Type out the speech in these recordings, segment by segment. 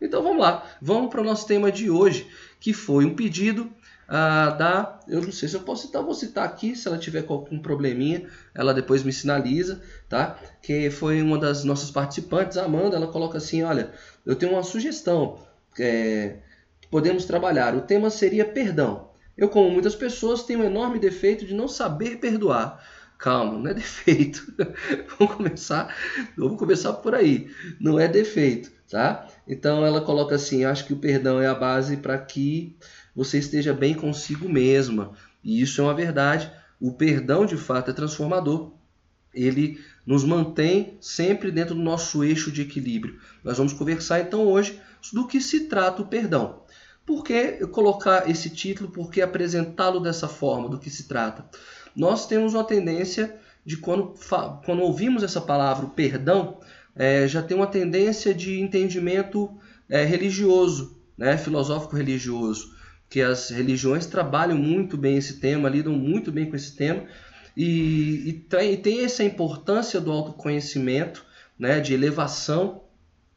Então vamos lá, vamos para o nosso tema de hoje, que foi um pedido ah, da. Eu não sei se eu posso citar, vou citar aqui, se ela tiver algum probleminha, ela depois me sinaliza, tá? Que foi uma das nossas participantes, a Amanda, ela coloca assim: olha, eu tenho uma sugestão. É, podemos trabalhar. O tema seria perdão. Eu, como muitas pessoas, tenho um enorme defeito de não saber perdoar. Calma, não é defeito. vamos começar, vamos começar por aí. Não é defeito, tá? Então ela coloca assim: acho que o perdão é a base para que você esteja bem consigo mesma. E isso é uma verdade. O perdão, de fato, é transformador. Ele nos mantém sempre dentro do nosso eixo de equilíbrio. Nós vamos conversar então hoje do que se trata o perdão. Por que colocar esse título? Por que apresentá-lo dessa forma? Do que se trata? Nós temos uma tendência de quando, quando ouvimos essa palavra, perdão, é, já tem uma tendência de entendimento é, religioso, né, filosófico religioso que as religiões trabalham muito bem esse tema, lidam muito bem com esse tema e, e, e tem essa importância do autoconhecimento, né, de elevação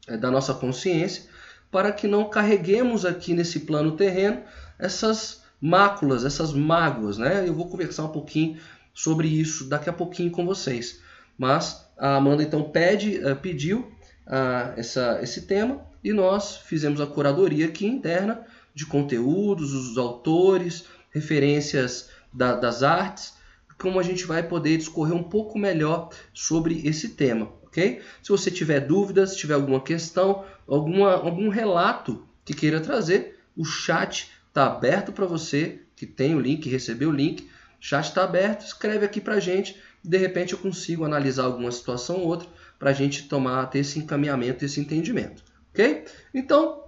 é, da nossa consciência, para que não carreguemos aqui nesse plano terreno essas máculas, essas mágoas. Né? Eu vou conversar um pouquinho sobre isso daqui a pouquinho com vocês. Mas a Amanda então pede, uh, pediu uh, essa, esse tema e nós fizemos a curadoria aqui interna de conteúdos, os autores, referências da, das artes, como a gente vai poder discorrer um pouco melhor sobre esse tema, ok? Se você tiver dúvidas, tiver alguma questão, alguma, algum relato que queira trazer, o chat está aberto para você, que tem o link, recebeu o link, o chat está aberto, escreve aqui para a gente, de repente eu consigo analisar alguma situação ou outra para a gente tomar, ter esse encaminhamento, esse entendimento, ok? Então,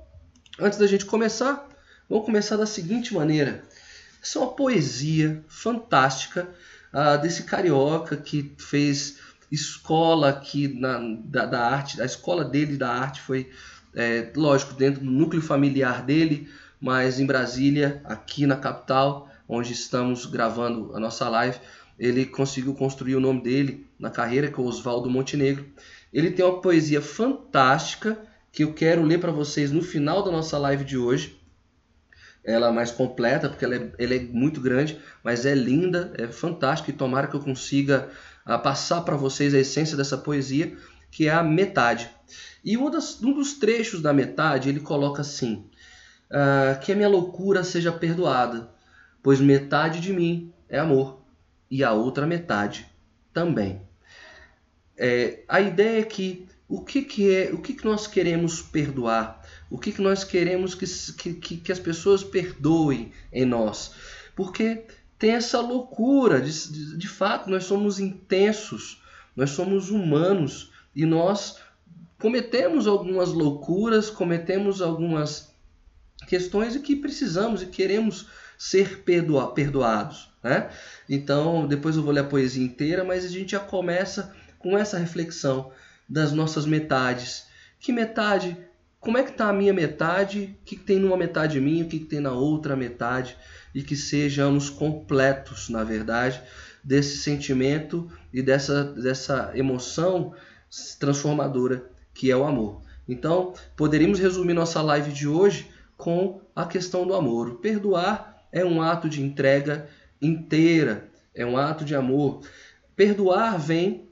antes da gente começar, Vamos começar da seguinte maneira. Essa é uma poesia fantástica uh, desse carioca que fez escola aqui na, da, da, arte. A escola dele da arte foi, é, lógico, dentro do núcleo familiar dele, mas em Brasília, aqui na capital, onde estamos gravando a nossa live, ele conseguiu construir o nome dele na carreira, que é o Oswaldo Montenegro. Ele tem uma poesia fantástica que eu quero ler para vocês no final da nossa live de hoje ela mais completa, porque ela é, ela é muito grande, mas é linda, é fantástica e tomara que eu consiga uh, passar para vocês a essência dessa poesia, que é a metade. E um, das, um dos trechos da metade ele coloca assim: uh, Que a minha loucura seja perdoada, pois metade de mim é amor e a outra metade também. É, a ideia é que o que, que é o que, que nós queremos perdoar o que, que nós queremos que, que, que as pessoas perdoem em nós. Porque tem essa loucura, de, de, de fato, nós somos intensos, nós somos humanos e nós cometemos algumas loucuras, cometemos algumas questões e que precisamos e queremos ser perdoa perdoados. Né? Então, depois eu vou ler a poesia inteira, mas a gente já começa com essa reflexão das nossas metades. Que metade como é que está a minha metade, o que, tem numa metade minha, o que, tem na outra metade, e que sejamos completos, na verdade, desse sentimento e dessa, dessa emoção transformadora que é o amor. Então, poderíamos resumir nossa live de hoje com a questão do amor. Perdoar é um ato de entrega inteira, é um ato de amor. Perdoar vem,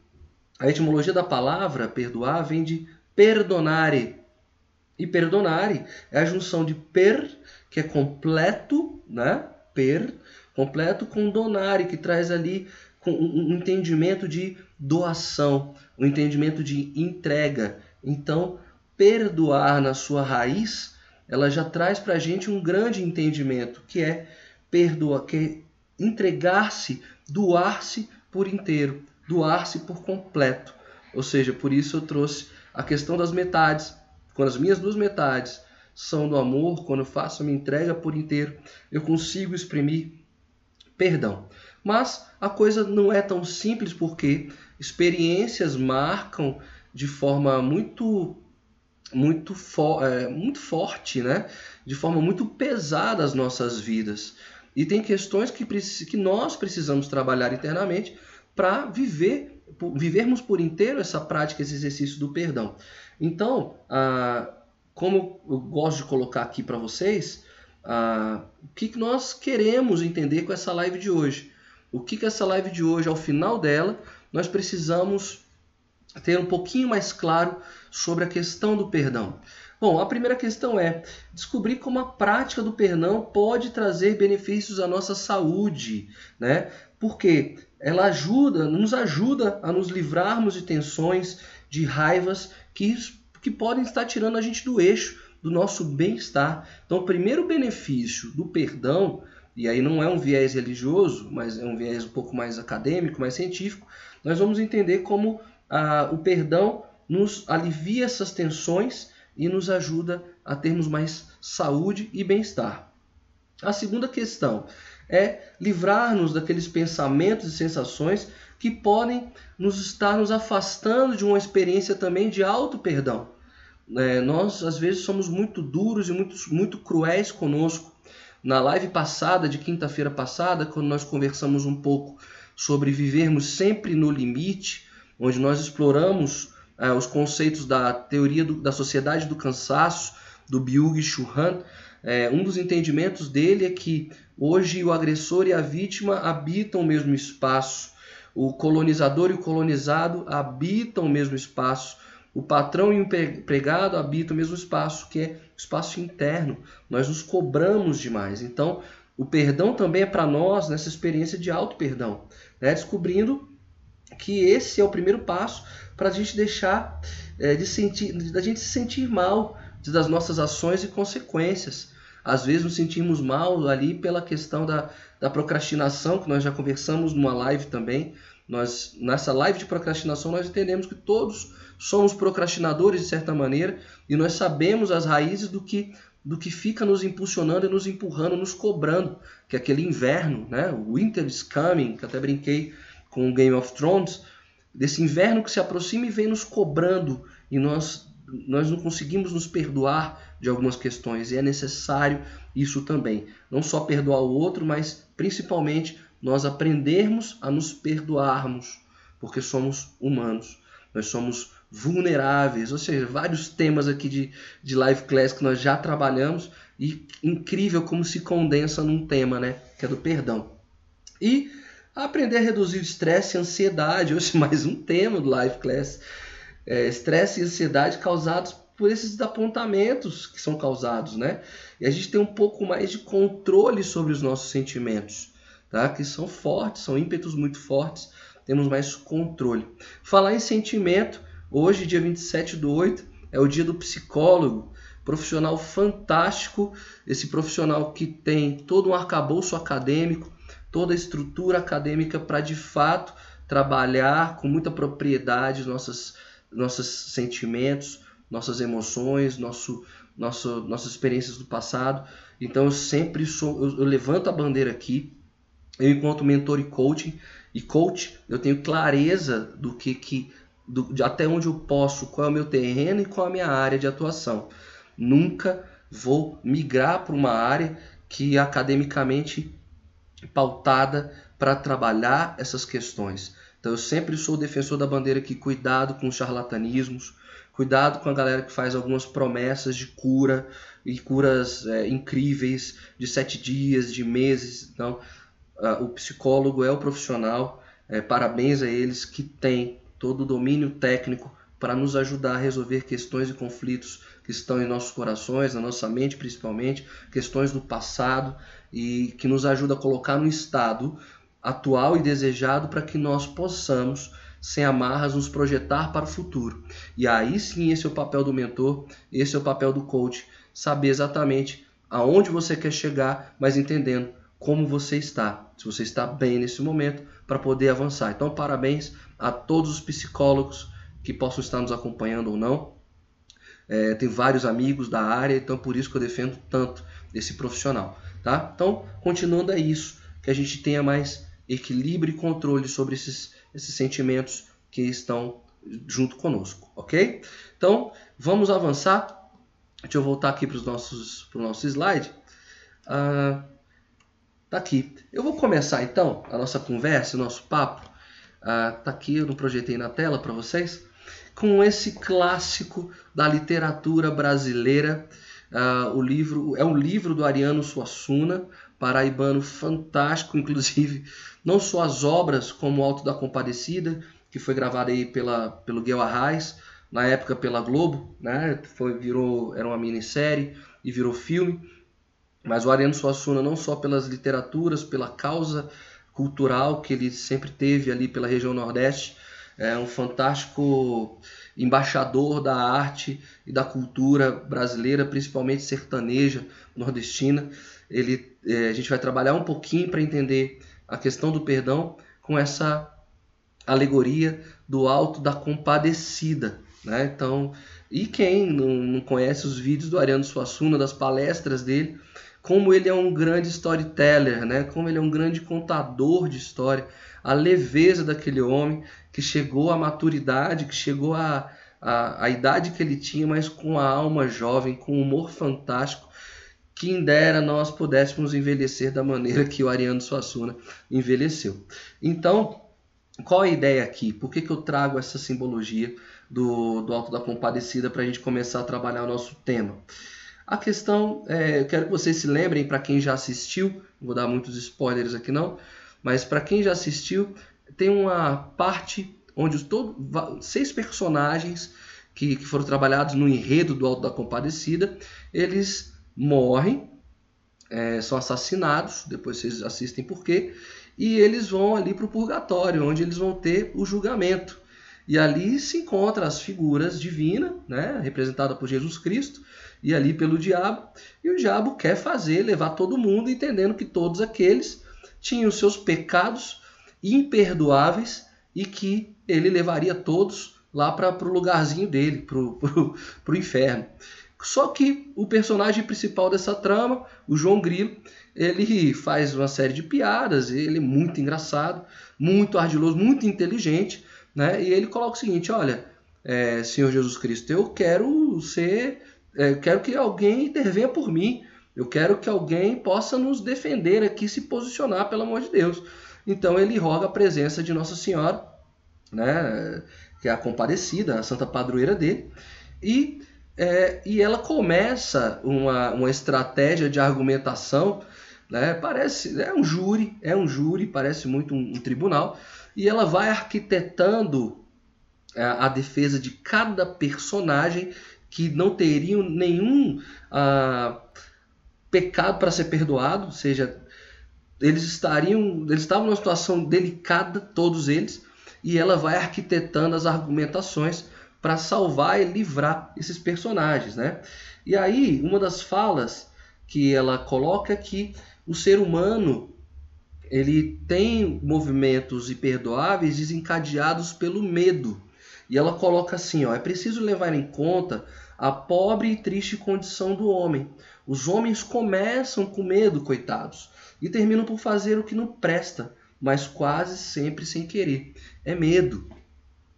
a etimologia da palavra perdoar vem de perdonare, e perdonare é a junção de per, que é completo, né? Per, completo com donare, que traz ali um entendimento de doação, um entendimento de entrega. Então, perdoar na sua raiz, ela já traz para a gente um grande entendimento, que é perdoar, que é entregar-se, doar-se por inteiro, doar-se por completo. Ou seja, por isso eu trouxe a questão das metades, quando as minhas duas metades são do amor, quando eu faço a minha entrega por inteiro, eu consigo exprimir perdão. Mas a coisa não é tão simples porque experiências marcam de forma muito muito, fo é, muito forte, né? de forma muito pesada as nossas vidas. E tem questões que, que nós precisamos trabalhar internamente para viver, vivermos por inteiro essa prática, esse exercício do perdão. Então, como eu gosto de colocar aqui para vocês, ah, o que, que nós queremos entender com essa live de hoje. O que, que essa live de hoje, ao final dela, nós precisamos ter um pouquinho mais claro sobre a questão do perdão. Bom, a primeira questão é descobrir como a prática do perdão pode trazer benefícios à nossa saúde, né? Porque ela ajuda, nos ajuda a nos livrarmos de tensões, de raivas que, que podem estar tirando a gente do eixo do nosso bem-estar. Então, o primeiro benefício do perdão, e aí não é um viés religioso, mas é um viés um pouco mais acadêmico, mais científico, nós vamos entender como ah, o perdão nos alivia essas tensões e nos ajuda a termos mais saúde e bem-estar. A segunda questão é livrar-nos daqueles pensamentos e sensações que podem nos estar nos afastando de uma experiência também de auto perdão. É, nós às vezes somos muito duros e muito, muito cruéis conosco. Na live passada, de quinta-feira passada, quando nós conversamos um pouco sobre vivermos sempre no limite, onde nós exploramos é, os conceitos da teoria do, da sociedade do cansaço, do Byung-Chul Han, é, um dos entendimentos dele é que hoje o agressor e a vítima habitam o mesmo espaço, o colonizador e o colonizado habitam o mesmo espaço, o patrão e o empregado habitam o mesmo espaço, que é o espaço interno. Nós nos cobramos demais. Então, o perdão também é para nós nessa experiência de auto-perdão, né? descobrindo que esse é o primeiro passo para a gente deixar é, de sentir, da gente se sentir mal das nossas ações e consequências. Às vezes nos sentimos mal ali pela questão da, da procrastinação, que nós já conversamos numa live também. Nós, nessa live de procrastinação, nós entendemos que todos somos procrastinadores de certa maneira e nós sabemos as raízes do que do que fica nos impulsionando e nos empurrando, nos cobrando, que é aquele inverno, né? O Winter is coming, que até brinquei com o Game of Thrones, desse inverno que se aproxima e vem nos cobrando e nós nós não conseguimos nos perdoar de algumas questões e é necessário isso também. Não só perdoar o outro, mas principalmente nós aprendermos a nos perdoarmos, porque somos humanos, nós somos vulneráveis, ou seja, vários temas aqui de, de live class que nós já trabalhamos e incrível como se condensa num tema, né, que é do perdão. E aprender a reduzir o estresse e ansiedade, hoje mais um tema do live class é, estresse e ansiedade causados por esses apontamentos que são causados, né? E a gente tem um pouco mais de controle sobre os nossos sentimentos, tá? Que são fortes, são ímpetos muito fortes, temos mais controle. Falar em sentimento, hoje, dia 27 do 8, é o dia do psicólogo, profissional fantástico, esse profissional que tem todo um arcabouço acadêmico, toda a estrutura acadêmica para de fato trabalhar com muita propriedade nossas nossos sentimentos, nossas emoções, nosso, nosso, nossas experiências do passado. Então eu sempre sou, eu, eu levanto a bandeira aqui. Eu enquanto mentor e coaching e coach, eu tenho clareza do que que do, de até onde eu posso, qual é o meu terreno e qual é a minha área de atuação. Nunca vou migrar para uma área que academicamente pautada para trabalhar essas questões. Então eu sempre sou defensor da bandeira que cuidado com os charlatanismos, cuidado com a galera que faz algumas promessas de cura e curas é, incríveis de sete dias, de meses. Então o psicólogo é o profissional, é, parabéns a eles que têm todo o domínio técnico para nos ajudar a resolver questões e conflitos que estão em nossos corações, na nossa mente principalmente, questões do passado e que nos ajuda a colocar no estado atual e desejado para que nós possamos, sem amarras, nos projetar para o futuro. E aí sim, esse é o papel do mentor, esse é o papel do coach, saber exatamente aonde você quer chegar, mas entendendo como você está, se você está bem nesse momento para poder avançar. Então, parabéns a todos os psicólogos que possam estar nos acompanhando ou não. É, tem vários amigos da área, então por isso que eu defendo tanto esse profissional, tá? Então, continuando é isso, que a gente tenha mais equilíbrio e controle sobre esses, esses sentimentos que estão junto conosco, ok? Então, vamos avançar. Deixa eu voltar aqui para o nosso slide. Ah, tá aqui. Eu vou começar então a nossa conversa, o nosso papo. Ah, tá aqui, eu não projetei na tela para vocês. com esse clássico da literatura brasileira. Uh, o livro é um livro do Ariano Suassuna, paraibano fantástico, inclusive não só as obras como o Alto da Compadecida, que foi gravado aí pela, pelo Guel Arraes, na época pela Globo, né? Foi, virou, era uma minissérie e virou filme. Mas o Ariano Suassuna, não só pelas literaturas, pela causa cultural que ele sempre teve ali pela região Nordeste, é um fantástico embaixador da arte e da cultura brasileira, principalmente sertaneja, nordestina. Ele, é, a gente vai trabalhar um pouquinho para entender a questão do perdão com essa alegoria do alto da compadecida. Né? Então, e quem não, não conhece os vídeos do Ariano Suassuna, das palestras dele, como ele é um grande storyteller, né? como ele é um grande contador de história, a leveza daquele homem que chegou à maturidade, que chegou à, à, à idade que ele tinha, mas com a alma jovem, com um humor fantástico, quem dera nós pudéssemos envelhecer da maneira que o Ariano Suassuna envelheceu. Então, qual a ideia aqui? Por que, que eu trago essa simbologia do, do Alto da Compadecida para a gente começar a trabalhar o nosso tema? A questão, é, eu quero que vocês se lembrem, para quem já assistiu, não vou dar muitos spoilers aqui não, mas para quem já assistiu, tem uma parte onde os todo, seis personagens que, que foram trabalhados no enredo do Alto da Compadecida, eles morrem, é, são assassinados, depois vocês assistem por quê, e eles vão ali para o purgatório, onde eles vão ter o julgamento. E ali se encontram as figuras divinas, né, representada por Jesus Cristo, e ali pelo diabo. E o diabo quer fazer, levar todo mundo, entendendo que todos aqueles tinham seus pecados imperdoáveis e que ele levaria todos lá para o lugarzinho dele, para o inferno. Só que o personagem principal dessa trama, o João Grilo, ele faz uma série de piadas, ele é muito engraçado, muito ardiloso, muito inteligente, né? E ele coloca o seguinte: olha, é, Senhor Jesus Cristo, eu quero ser eu quero que alguém intervenha por mim. Eu quero que alguém possa nos defender aqui, se posicionar, pelo amor de Deus. Então ele roga a presença de Nossa Senhora, né, que é a comparecida, a santa padroeira dele, e, é, e ela começa uma, uma estratégia de argumentação, né, parece, é um júri, é um júri, parece muito um, um tribunal, e ela vai arquitetando a, é, a defesa de cada personagem que não teriam nenhum ah, pecado para ser perdoado, ou seja, eles estariam, eles estavam numa situação delicada, todos eles, e ela vai arquitetando as argumentações para salvar e livrar esses personagens, né? E aí, uma das falas que ela coloca é que o ser humano ele tem movimentos imperdoáveis desencadeados pelo medo. E ela coloca assim, ó, é preciso levar em conta a pobre e triste condição do homem. Os homens começam com medo, coitados, e terminam por fazer o que não presta, mas quase sempre sem querer. É medo.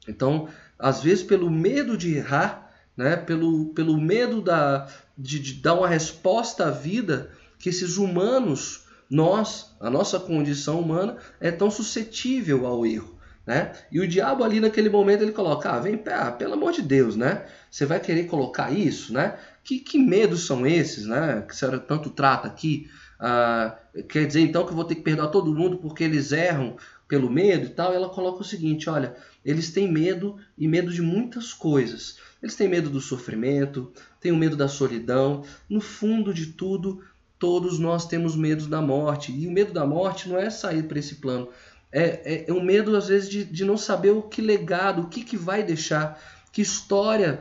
Então, às vezes, pelo medo de errar, né, pelo, pelo medo da, de, de dar uma resposta à vida, que esses humanos, nós, a nossa condição humana, é tão suscetível ao erro. Né? E o diabo ali naquele momento ele coloca, ah, vem, ah, pelo amor de Deus, né? Você vai querer colocar isso, né? Que, que medos são esses, né? Que a senhora tanto trata aqui. Ah, quer dizer então que eu vou ter que perdoar todo mundo porque eles erram pelo medo e tal? E ela coloca o seguinte, olha, eles têm medo e medo de muitas coisas. Eles têm medo do sofrimento, têm o medo da solidão. No fundo de tudo, todos nós temos medo da morte. E o medo da morte não é sair para esse plano é, é, é um medo, às vezes, de, de não saber o que legado, o que, que vai deixar, que história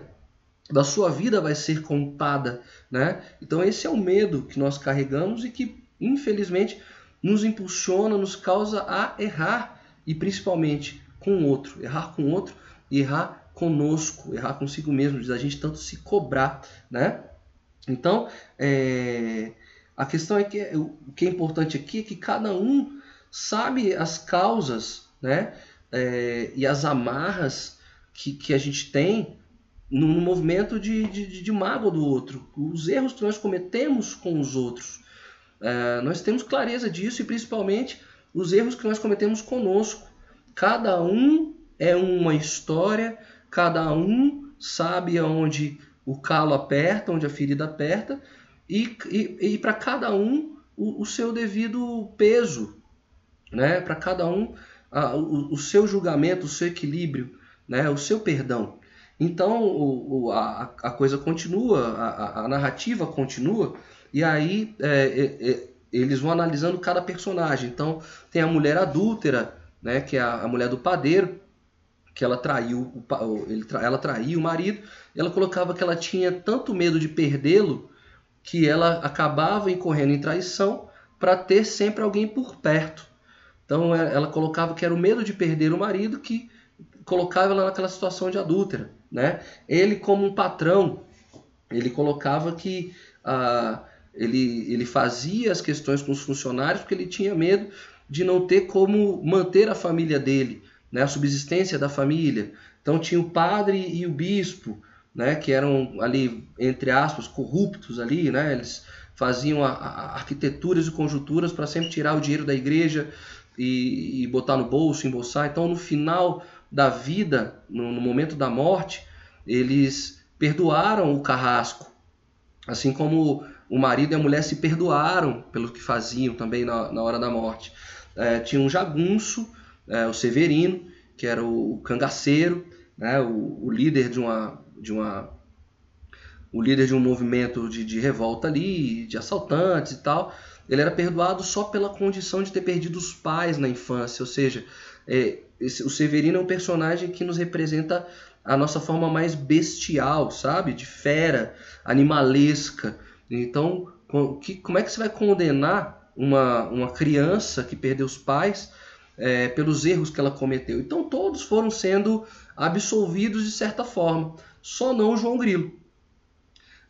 da sua vida vai ser contada, né? Então esse é o medo que nós carregamos e que, infelizmente, nos impulsiona, nos causa a errar e principalmente com o outro, errar com o outro e errar conosco, errar consigo mesmo, diz a gente tanto se cobrar, né? Então, é... a questão é que o que é importante aqui é que cada um sabe as causas né, é, e as amarras que, que a gente tem no, no movimento de, de, de mágoa do outro, os erros que nós cometemos com os outros. É, nós temos clareza disso e principalmente os erros que nós cometemos conosco. Cada um é uma história, cada um sabe aonde o calo aperta, onde a ferida aperta, e, e, e para cada um o, o, seu devido peso, né? para cada um a, o, o, seu julgamento, o seu equilíbrio, né? o seu perdão. Então o, a, a, coisa continua, a, a, narrativa continua, e aí é, é, é, eles vão analisando cada personagem. Então tem a mulher adúltera, né? que é a, mulher do padeiro, que ela traiu, ele, ela traiu o marido, ela colocava que ela tinha tanto medo de perdê-lo que ela acabava incorrendo em traição para ter sempre alguém por perto. Então é, ela colocava que era o medo de perder o marido que colocava ela naquela situação de adúltera. Né? Ele, como um patrão, ele colocava que ah, ele, ele fazia as questões com os funcionários porque ele tinha medo de não ter como manter a família dele, né? a subsistência da família. Então tinha o padre e o bispo, né, que eram ali, entre aspas, corruptos ali, né, eles faziam a, a arquiteturas e conjunturas para sempre tirar o dinheiro da igreja e, e, botar no bolso, embolsar. Então, no final da vida, no, no momento da morte, eles perdoaram o carrasco, assim como o marido e a mulher se perdoaram pelo que faziam também na, na hora da morte. É, tinha um jagunço, é, o Severino, que era o, cangaceiro, né, o, o líder de uma de uma o líder de um movimento de, de revolta ali, de assaltantes e tal, ele era perdoado só pela condição de ter perdido os pais na infância, ou seja, é, esse, o Severino é um personagem que nos representa a nossa forma mais bestial, sabe? De fera, animalesca. Então, com, que, como é que você vai condenar uma, uma criança que perdeu os pais é, pelos erros que ela cometeu? Então, todos foram sendo absolvidos de certa forma só não o João Grilo.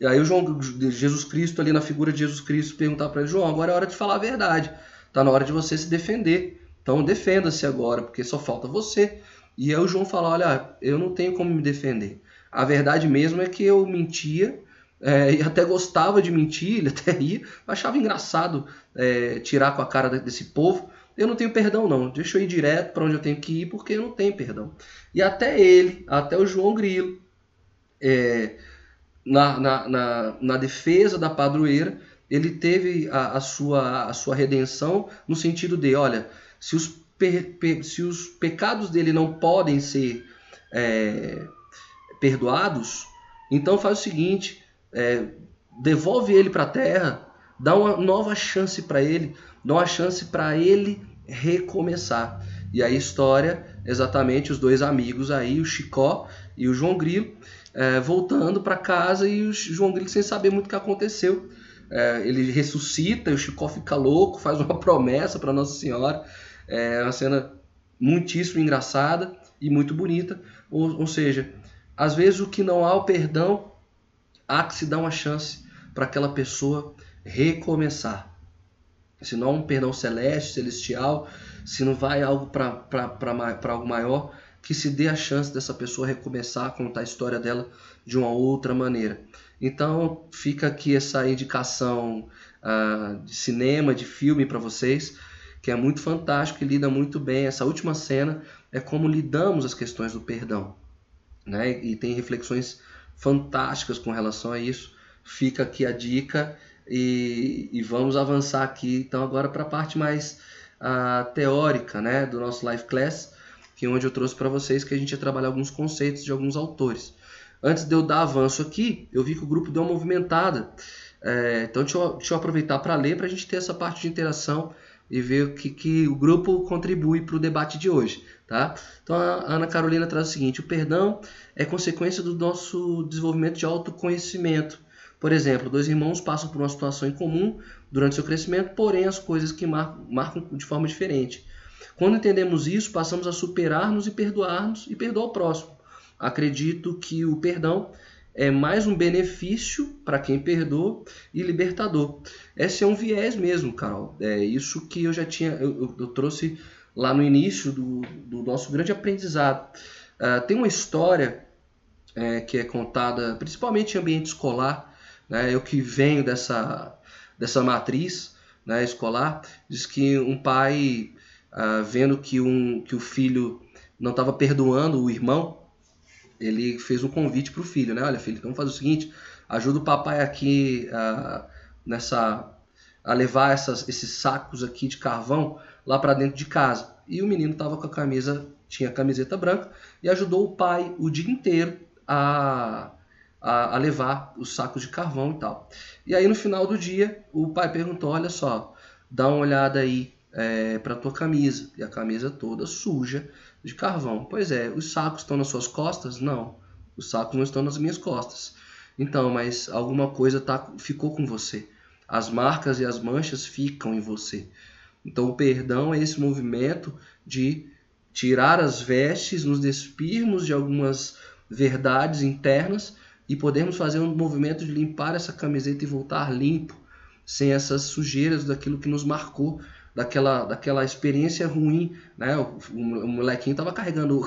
E aí o João Jesus Cristo ali na figura de Jesus Cristo perguntar para ele, João, agora é hora de falar a verdade. Tá na hora de você se defender. Então defenda-se agora, porque só falta você. E aí o João fala, olha, eu não tenho como me defender. A verdade mesmo é que eu mentia é, e até gostava de mentir, ele até ria, achava engraçado é, tirar com a cara desse povo. Eu não tenho perdão, não. Deixa eu ir direto para onde eu tenho que ir, porque eu não tenho perdão. E até ele, até o João Grilo, é, na, na, na, na, defesa da padroeira, ele teve a, a, sua, a sua redenção no sentido de, olha, se os, per, per, se os pecados dele não podem ser é, perdoados, então faz o seguinte, é, devolve ele para a terra, dá uma nova chance para ele, dá uma chance para ele recomeçar. E a história, exatamente os dois amigos aí, o Chicó e o João Grilo, é, voltando para casa e o João Grilo sem saber muito o que aconteceu. É, ele ressuscita o Chicó fica louco, faz uma promessa para Nossa Senhora. É uma cena muitíssimo engraçada e muito bonita. Ou, ou seja, às vezes o que não há o perdão, há que se dar uma chance para aquela pessoa recomeçar. Se não um perdão celeste, celestial, se não vai algo para algo maior, que se dê a chance dessa pessoa recomeçar a contar a história dela de uma outra maneira. Então fica aqui essa indicação uh, de cinema, de filme para vocês, que é muito fantástico e lida muito bem. Essa última cena é como lidamos as questões do perdão, né? E tem reflexões fantásticas com relação a isso. Fica aqui a dica e, e vamos avançar aqui então agora para a parte mais uh, teórica, né, do nosso live class que é onde eu trouxe para vocês que a gente ia trabalhar alguns conceitos de alguns autores. Antes de eu dar avanço aqui, eu vi que o grupo deu uma movimentada. É, então deixa eu, deixa eu aproveitar para ler para a gente ter essa parte de interação e ver o que, que o grupo contribui para o debate de hoje. Tá? Então a Ana Carolina traz o seguinte: o perdão é consequência do nosso desenvolvimento de autoconhecimento. Por exemplo, dois irmãos passam por uma situação em comum durante seu crescimento, porém as coisas que marcam, marcam de forma diferente. Quando entendemos isso, passamos a superar-nos e perdoar-nos e perdoar o próximo. Acredito que o perdão é mais um benefício para quem perdoa e libertador. Esse é um viés mesmo, Carol. É isso que eu já tinha, eu, eu trouxe lá no início do, do nosso grande aprendizado. Uh, tem uma história é, que é contada principalmente em ambiente escolar, né? eu que venho dessa, dessa matriz né, escolar, diz que um pai uh, vendo que, um, que o filho não estava perdoando o irmão, ele fez um convite para o filho, né? Olha, filho, vamos fazer o seguinte: ajuda o papai aqui uh, nessa a levar essas, esses sacos aqui de carvão lá para dentro de casa. E o menino estava com a camisa, tinha a camiseta branca e ajudou o pai o dia inteiro a, a, a levar os sacos de carvão e tal. E aí no final do dia o pai perguntou: olha só, dá uma olhada aí é, para tua camisa e a camisa toda suja de carvão. Pois é, os sacos estão nas suas costas? Não, os sacos não estão nas minhas costas. Então, mas alguma coisa tá, ficou com você. As marcas e as manchas ficam em você. Então, o perdão é esse movimento de tirar as vestes, nos despirmos de algumas verdades internas e podermos fazer um movimento de limpar essa camiseta e voltar limpo, sem essas sujeiras daquilo que nos marcou daquela, daquela experiência ruim, né? O, o, o molequinho tava carregando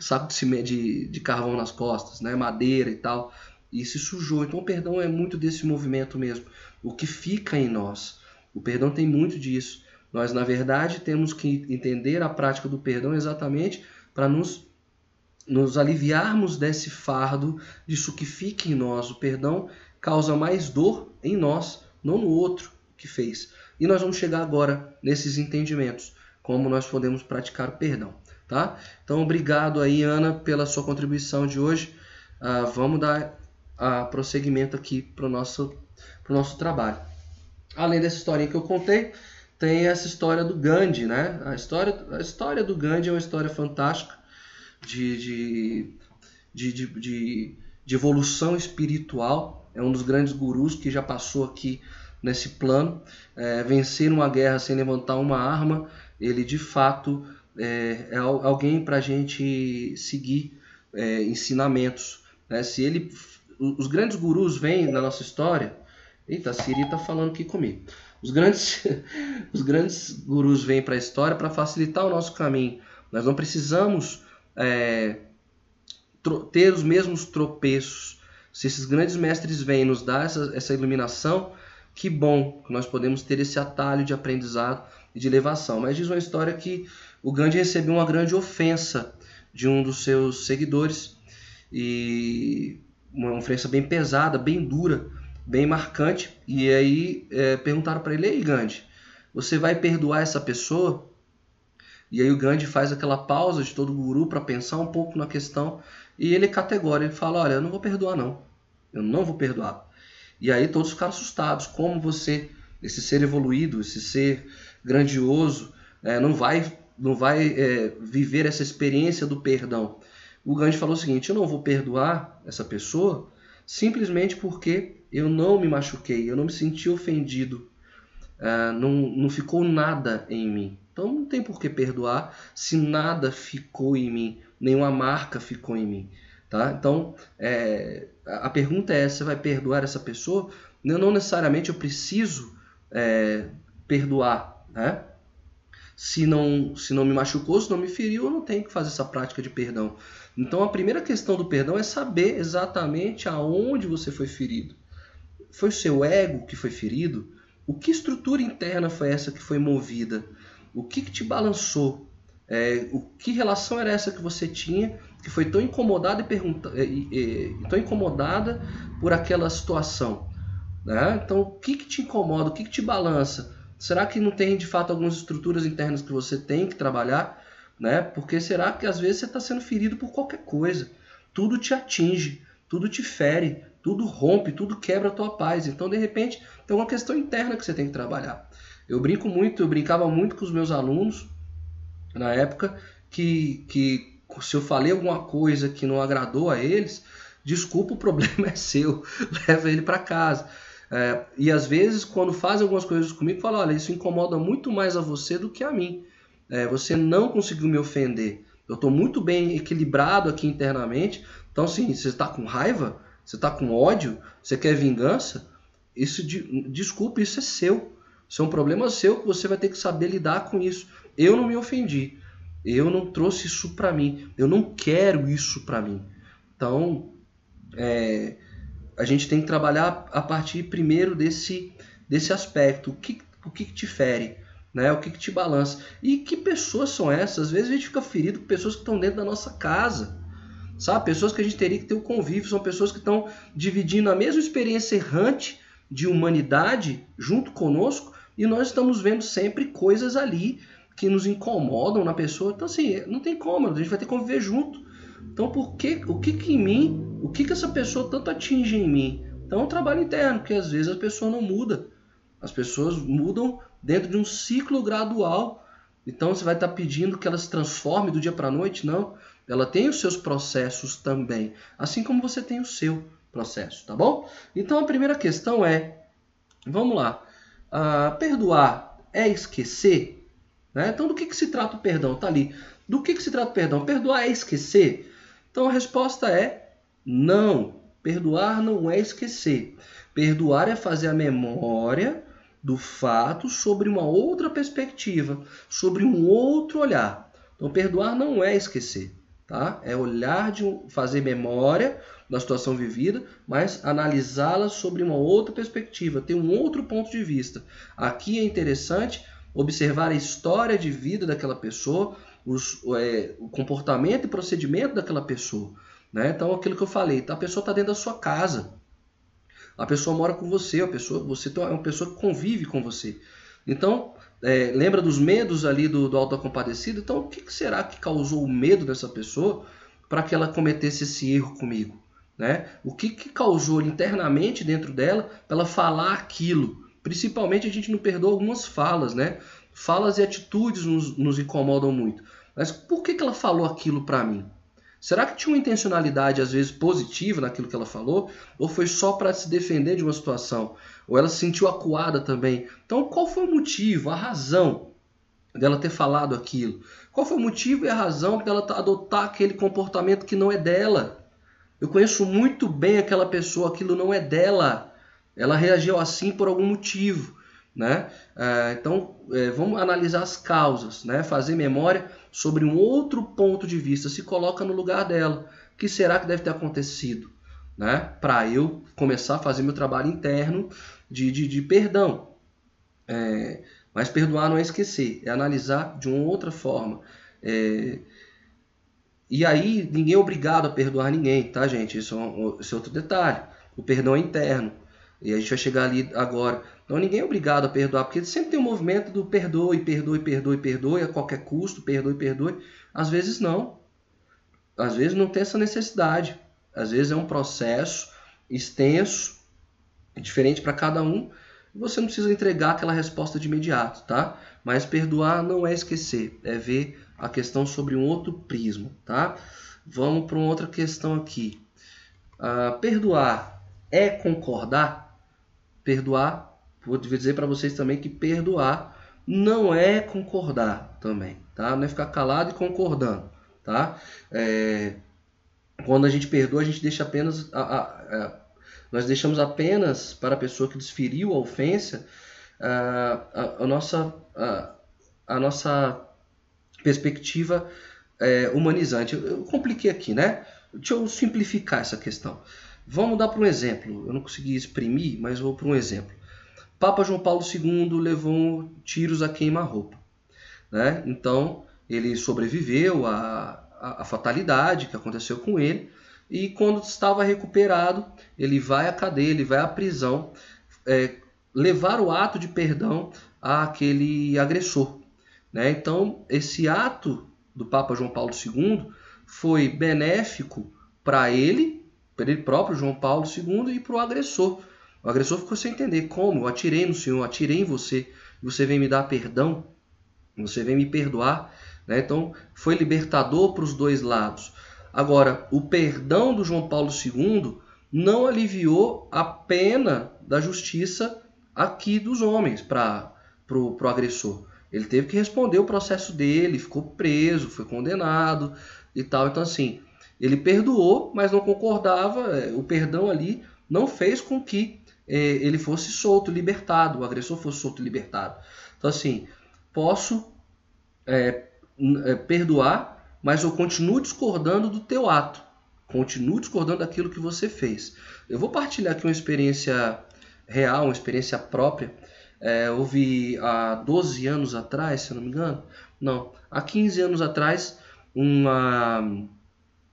saco de, cimento, de, de carvão nas costas, né? Madeira e tal, e se sujou. Então o perdão é muito desse movimento mesmo, o que fica em nós. O perdão tem muito disso. Nós, na verdade, temos que entender a prática do perdão exatamente para nos, nos aliviarmos desse fardo, disso que fica em nós. O perdão causa mais dor em nós, não no outro que fez. E nós vamos chegar agora nesses entendimentos, como nós podemos praticar o perdão. Tá? Então, obrigado aí, Ana, pela sua contribuição de hoje. Uh, vamos dar uh, prosseguimento aqui para o nosso, pro nosso trabalho. Além dessa historinha que eu contei, tem essa história do Gandhi, né? A história, a história do Gandhi é uma história fantástica de, de, de, de, de, de evolução espiritual. É um dos grandes gurus que já passou aqui nesse plano. É, vencer uma guerra sem levantar uma arma, ele de fato é, é alguém para a gente seguir é, ensinamentos. Né? Se ele, os grandes gurus vêm na nossa história. Eita, a Siri está falando aqui comigo. Os grandes, os grandes gurus vêm para a história para facilitar o nosso caminho. Nós não precisamos é, ter os mesmos tropeços. Se esses grandes mestres vêm nos dar essa, essa iluminação, que bom que nós podemos ter esse atalho de aprendizado e de elevação. Mas diz uma história que o Gandhi recebeu uma grande ofensa de um dos seus seguidores e uma ofensa bem pesada, bem dura, bem marcante. E aí é, perguntaram para ele: Ei, Gandhi, você vai perdoar essa pessoa? E aí o Gandhi faz aquela pausa de todo guru para pensar um pouco na questão e ele é ele fala: Olha, eu não vou perdoar, não. Eu não vou perdoar. E aí todos ficaram assustados. Como você, esse ser evoluído, esse ser grandioso, é, não vai, não vai é, viver essa experiência do perdão? O Gandhi falou o seguinte: eu não vou perdoar essa pessoa simplesmente porque eu não me machuquei, eu não me senti ofendido, é, não, não ficou nada em mim. Então não tem por que perdoar se nada ficou em mim, nenhuma marca ficou em mim. Tá? Então, é, a pergunta é: você vai perdoar essa pessoa? Não, não necessariamente eu preciso é, perdoar. Né? Se, não, se não me machucou, se não me feriu, eu não tenho que fazer essa prática de perdão. Então, a primeira questão do perdão é saber exatamente aonde você foi ferido. Foi o seu ego que foi ferido? O que estrutura interna foi essa que foi movida? O que, que te balançou? É, o que relação era essa que você tinha que foi tão incomodada e, pergunta, e, e, tão incomodada por aquela situação? Né? Então, o que, que te incomoda? O que, que te balança? Será que não tem de fato algumas estruturas internas que você tem que trabalhar? Né? Porque será que às vezes você está sendo ferido por qualquer coisa? Tudo te atinge, tudo te fere, tudo rompe, tudo quebra a tua paz. Então, de repente, tem uma questão interna que você tem que trabalhar. Eu brinco muito, eu brincava muito com os meus alunos na época que, que se eu falei alguma coisa que não agradou a eles, desculpa, o problema é seu, leva ele para casa. É, e às vezes, quando fazem algumas coisas comigo, fala: olha, isso incomoda muito mais a você do que a mim. É, você não conseguiu me ofender. Eu estou muito bem equilibrado aqui internamente. Então, assim, você está com raiva, você está com ódio, você quer vingança, isso, desculpa, isso é seu. Isso é um problema seu que você vai ter que saber lidar com isso. Eu não me ofendi. Eu não trouxe isso para mim. Eu não quero isso para mim. Então, é, a gente tem que trabalhar a partir primeiro desse, desse aspecto. O que, o que, que te fere? Né? O que, que te balança? E que pessoas são essas? Às vezes a gente fica ferido com pessoas que estão dentro da nossa casa. sabe? Pessoas que a gente teria que ter o um convívio, são pessoas que estão dividindo a mesma experiência errante de humanidade junto conosco e nós estamos vendo sempre coisas ali que nos incomodam na pessoa. Então, assim, não tem como, a gente vai ter que conviver junto. Então, por que, o que, que em mim, o que, que essa pessoa tanto atinge em mim? Então, é um trabalho interno, porque às vezes a pessoa não muda. As pessoas mudam dentro de um ciclo gradual. Então, você vai estar pedindo que ela se transforme do dia para a noite? Não. Ela tem os seus processos também, assim como você tem o seu processo, tá bom? Então, a primeira questão é, vamos lá, uh, perdoar é esquecer? Né? Então, do que, que se trata o perdão? Está ali. Do que, que se trata o perdão? Perdoar é esquecer? Então, a resposta é não. Perdoar não é esquecer. Perdoar é fazer a memória do fato sobre uma outra perspectiva, sobre um outro olhar. Então, perdoar não é esquecer, tá? É olhar de fazer memória da situação vivida, mas analisá-la sobre uma outra perspectiva, ter um outro ponto de vista. Aqui é interessante observar a história de vida daquela pessoa, os, é, o comportamento e procedimento daquela pessoa. Né? Então, aquilo que eu falei, a pessoa está dentro da sua casa. A pessoa mora com você, a pessoa, você é uma pessoa que convive com você. Então, é, lembra dos medos ali do, do autocompadecido? Então, o que, que será que causou o medo dessa pessoa para que ela cometesse esse erro comigo? Né? O que, que causou internamente dentro dela para ela falar aquilo? Principalmente a gente não perdoa algumas falas, né? Falas e atitudes nos, nos incomodam muito. Mas por que, que ela falou aquilo para mim? Será que tinha uma intencionalidade, às vezes, positiva naquilo que ela falou? Ou foi só para se defender de uma situação? Ou ela se sentiu acuada também? Então, qual foi o motivo, a razão dela ter falado aquilo? Qual foi o motivo e a razão dela adotar aquele comportamento que não é dela? Eu conheço muito bem aquela pessoa, aquilo não é dela. Ela reagiu assim por algum motivo. Né? É, então, é, vamos analisar as causas, né? fazer memória sobre um outro ponto de vista, se coloca no lugar dela. O que será que deve ter acontecido? Né? Para eu começar a fazer meu trabalho interno de, de, de perdão. É, mas perdoar não é esquecer, é analisar de uma outra forma. É, e aí, ninguém é obrigado a perdoar ninguém, tá, gente? Isso é, um, esse é outro detalhe. O perdão é interno. E a gente vai chegar ali agora. Então ninguém é obrigado a perdoar, porque sempre tem um movimento do perdoe, perdoe, perdoe, perdoe a qualquer custo, perdoe, perdoe. Às vezes não. Às vezes não tem essa necessidade. Às vezes é um processo extenso, diferente para cada um. Você não precisa entregar aquela resposta de imediato, tá? Mas perdoar não é esquecer, é ver a questão sobre um outro prisma, tá? Vamos para uma outra questão aqui. Uh, perdoar é concordar? Perdoar, vou dizer para vocês também que perdoar não é concordar também, tá? Não é ficar calado e concordando, tá? É, quando a gente perdoa, a gente deixa apenas a, a, a, nós deixamos apenas para a pessoa que desferiu a ofensa a, nossa a nossa perspectiva é, humanizante. Eu, eu compliquei aqui, né? Deixa eu simplificar essa questão. Vamos dar para um exemplo. Eu não consegui exprimir, mas vou para um exemplo. Papa João Paulo II levou tiros a queima-roupa. Né? Então, ele sobreviveu à, à, à fatalidade que aconteceu com ele. E quando estava recuperado, ele vai à cadeia, ele vai à prisão, é, levar o ato de perdão àquele agressor. Né? Então, esse ato do Papa João Paulo II foi benéfico para ele para ele próprio, João Paulo II, e para o agressor. O agressor ficou sem entender como. Eu atirei no Senhor, atirei em você, você vem me dar perdão, você vem me perdoar. Né? Então, foi libertador para os dois lados. Agora, o perdão do João Paulo II não aliviou a pena da justiça aqui dos homens para o agressor. Ele teve que responder o processo dele, ficou preso, foi condenado e tal. Então, assim, ele perdoou, mas não concordava, é, o perdão ali não fez com que é, ele fosse solto, libertado, o agressor fosse solto, libertado. Então, assim, posso é, perdoar, mas eu continuo discordando do teu ato, continuo discordando daquilo que você fez. Eu vou partilhar aqui uma experiência real, uma experiência própria. É, houve há 12 anos atrás, se eu não me engano, não, há 15 anos atrás, uma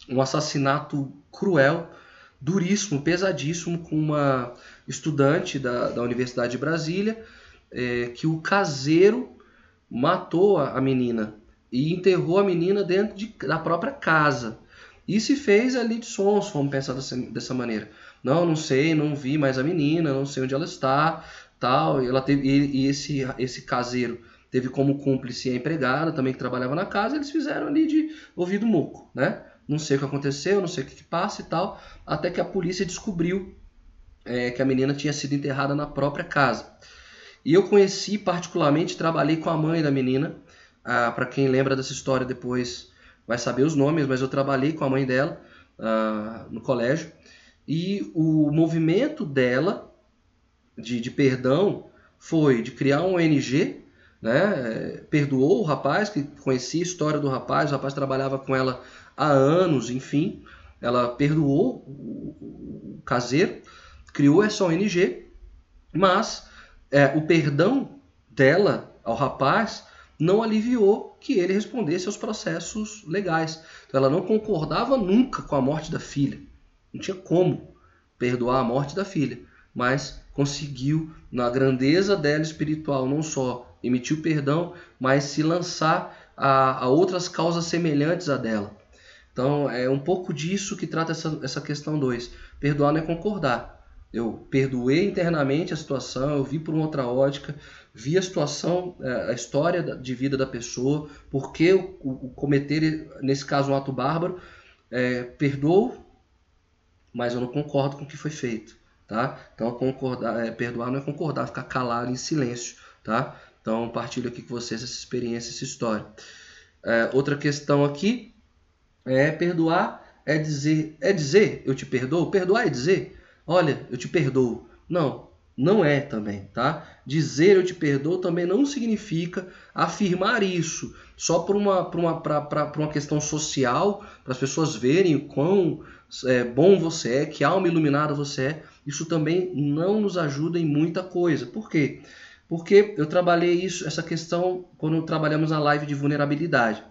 um assassinato cruel, duríssimo, pesadíssimo, com uma estudante da, da Universidade de Brasília, é, que o caseiro matou a menina e enterrou a menina dentro de, da própria casa. E se fez ali de sons, vamos pensar dessa, dessa maneira. Não, não sei, não vi mais a menina, não sei onde ela está, tal. E, ela teve, e, e esse, esse caseiro teve como cúmplice a empregada também que trabalhava na casa, eles fizeram ali de ouvido muco, né? Não sei o que aconteceu, não sei o que, que passa e tal, até que a polícia descobriu é, que a menina tinha sido enterrada na própria casa. E eu conheci particularmente, trabalhei com a mãe da menina. Ah, Para quem lembra dessa história depois vai saber os nomes, mas eu trabalhei com a mãe dela ah, no colégio. E o movimento dela de, de perdão foi de criar um ONG, né? perdoou o rapaz, que conhecia a história do rapaz, o rapaz trabalhava com ela há anos, enfim. Ela perdoou o, caseiro, criou essa ONG, mas é, o perdão dela ao rapaz não aliviou que ele respondesse aos processos legais. Então ela não concordava nunca com a morte da filha. Não tinha como perdoar a morte da filha, mas conseguiu, na grandeza dela espiritual, não só emitir o perdão, mas se lançar a, a outras causas semelhantes a dela. Então é um pouco disso que trata essa, essa questão 2. Perdoar não é concordar. Eu perdoei internamente a situação, eu vi por uma outra ótica, vi a situação, é, a história de vida da pessoa, por que o, cometer, nesse caso, um ato bárbaro, é, mas eu não concordo com o que foi feito, tá? Então, concordar, é, perdoar não é concordar, ficar calado em silêncio, tá? Então, partilho aqui com vocês essa experiência, essa história. É, outra questão aqui é perdoar é dizer, é dizer eu te perdoo? Perdoar é dizer olha, eu te perdoo. Não, não é também, tá? Dizer eu te perdoo também não significa afirmar isso só por uma, por uma, pra, pra, por uma questão social, para as pessoas verem o quão é, bom você é, que alma iluminada você é. Isso também não nos ajuda em muita coisa. Por quê? Porque eu trabalhei isso, essa questão quando trabalhamos na live de vulnerabilidade.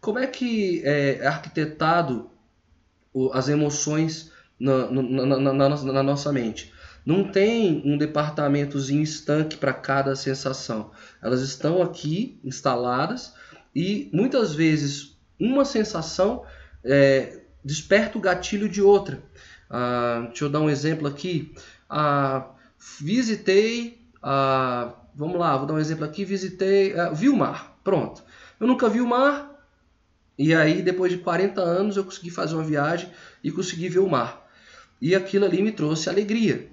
Como é que é, arquitetado as emoções na, na, na, na nossa mente. Não tem um departamentozinho estanque para cada sensação. Elas estão aqui instaladas e muitas vezes uma sensação é, desperta o gatilho de outra. Ah, deixa eu dar um exemplo aqui. Ah, visitei, ah, vamos lá, vou dar um exemplo aqui. Visitei, ah, vi o mar. Pronto. Eu nunca vi o mar. E aí, depois de 40 anos, eu consegui fazer uma viagem e consegui ver o mar. E aquilo ali me trouxe alegria,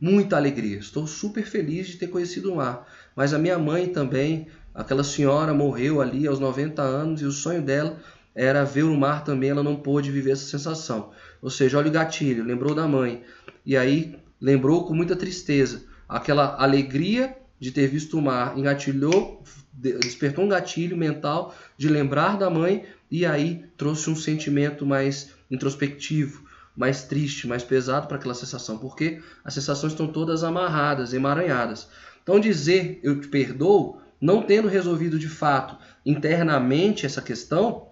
muita alegria. Estou super feliz de ter conhecido o mar. Mas a minha mãe também, aquela senhora morreu ali aos 90 anos e o sonho dela era ver o mar também, ela não pôde viver essa sensação. Ou seja, olha o gatilho, lembrou da mãe. E aí lembrou com muita tristeza. Aquela alegria de ter visto o mar engatilhou, despertou um gatilho mental de lembrar da mãe e aí trouxe um sentimento mais introspectivo, mais triste, mais pesado para aquela sensação, porque as sensações estão todas amarradas, emaranhadas. Então dizer eu te perdoo, não tendo resolvido de fato internamente essa questão,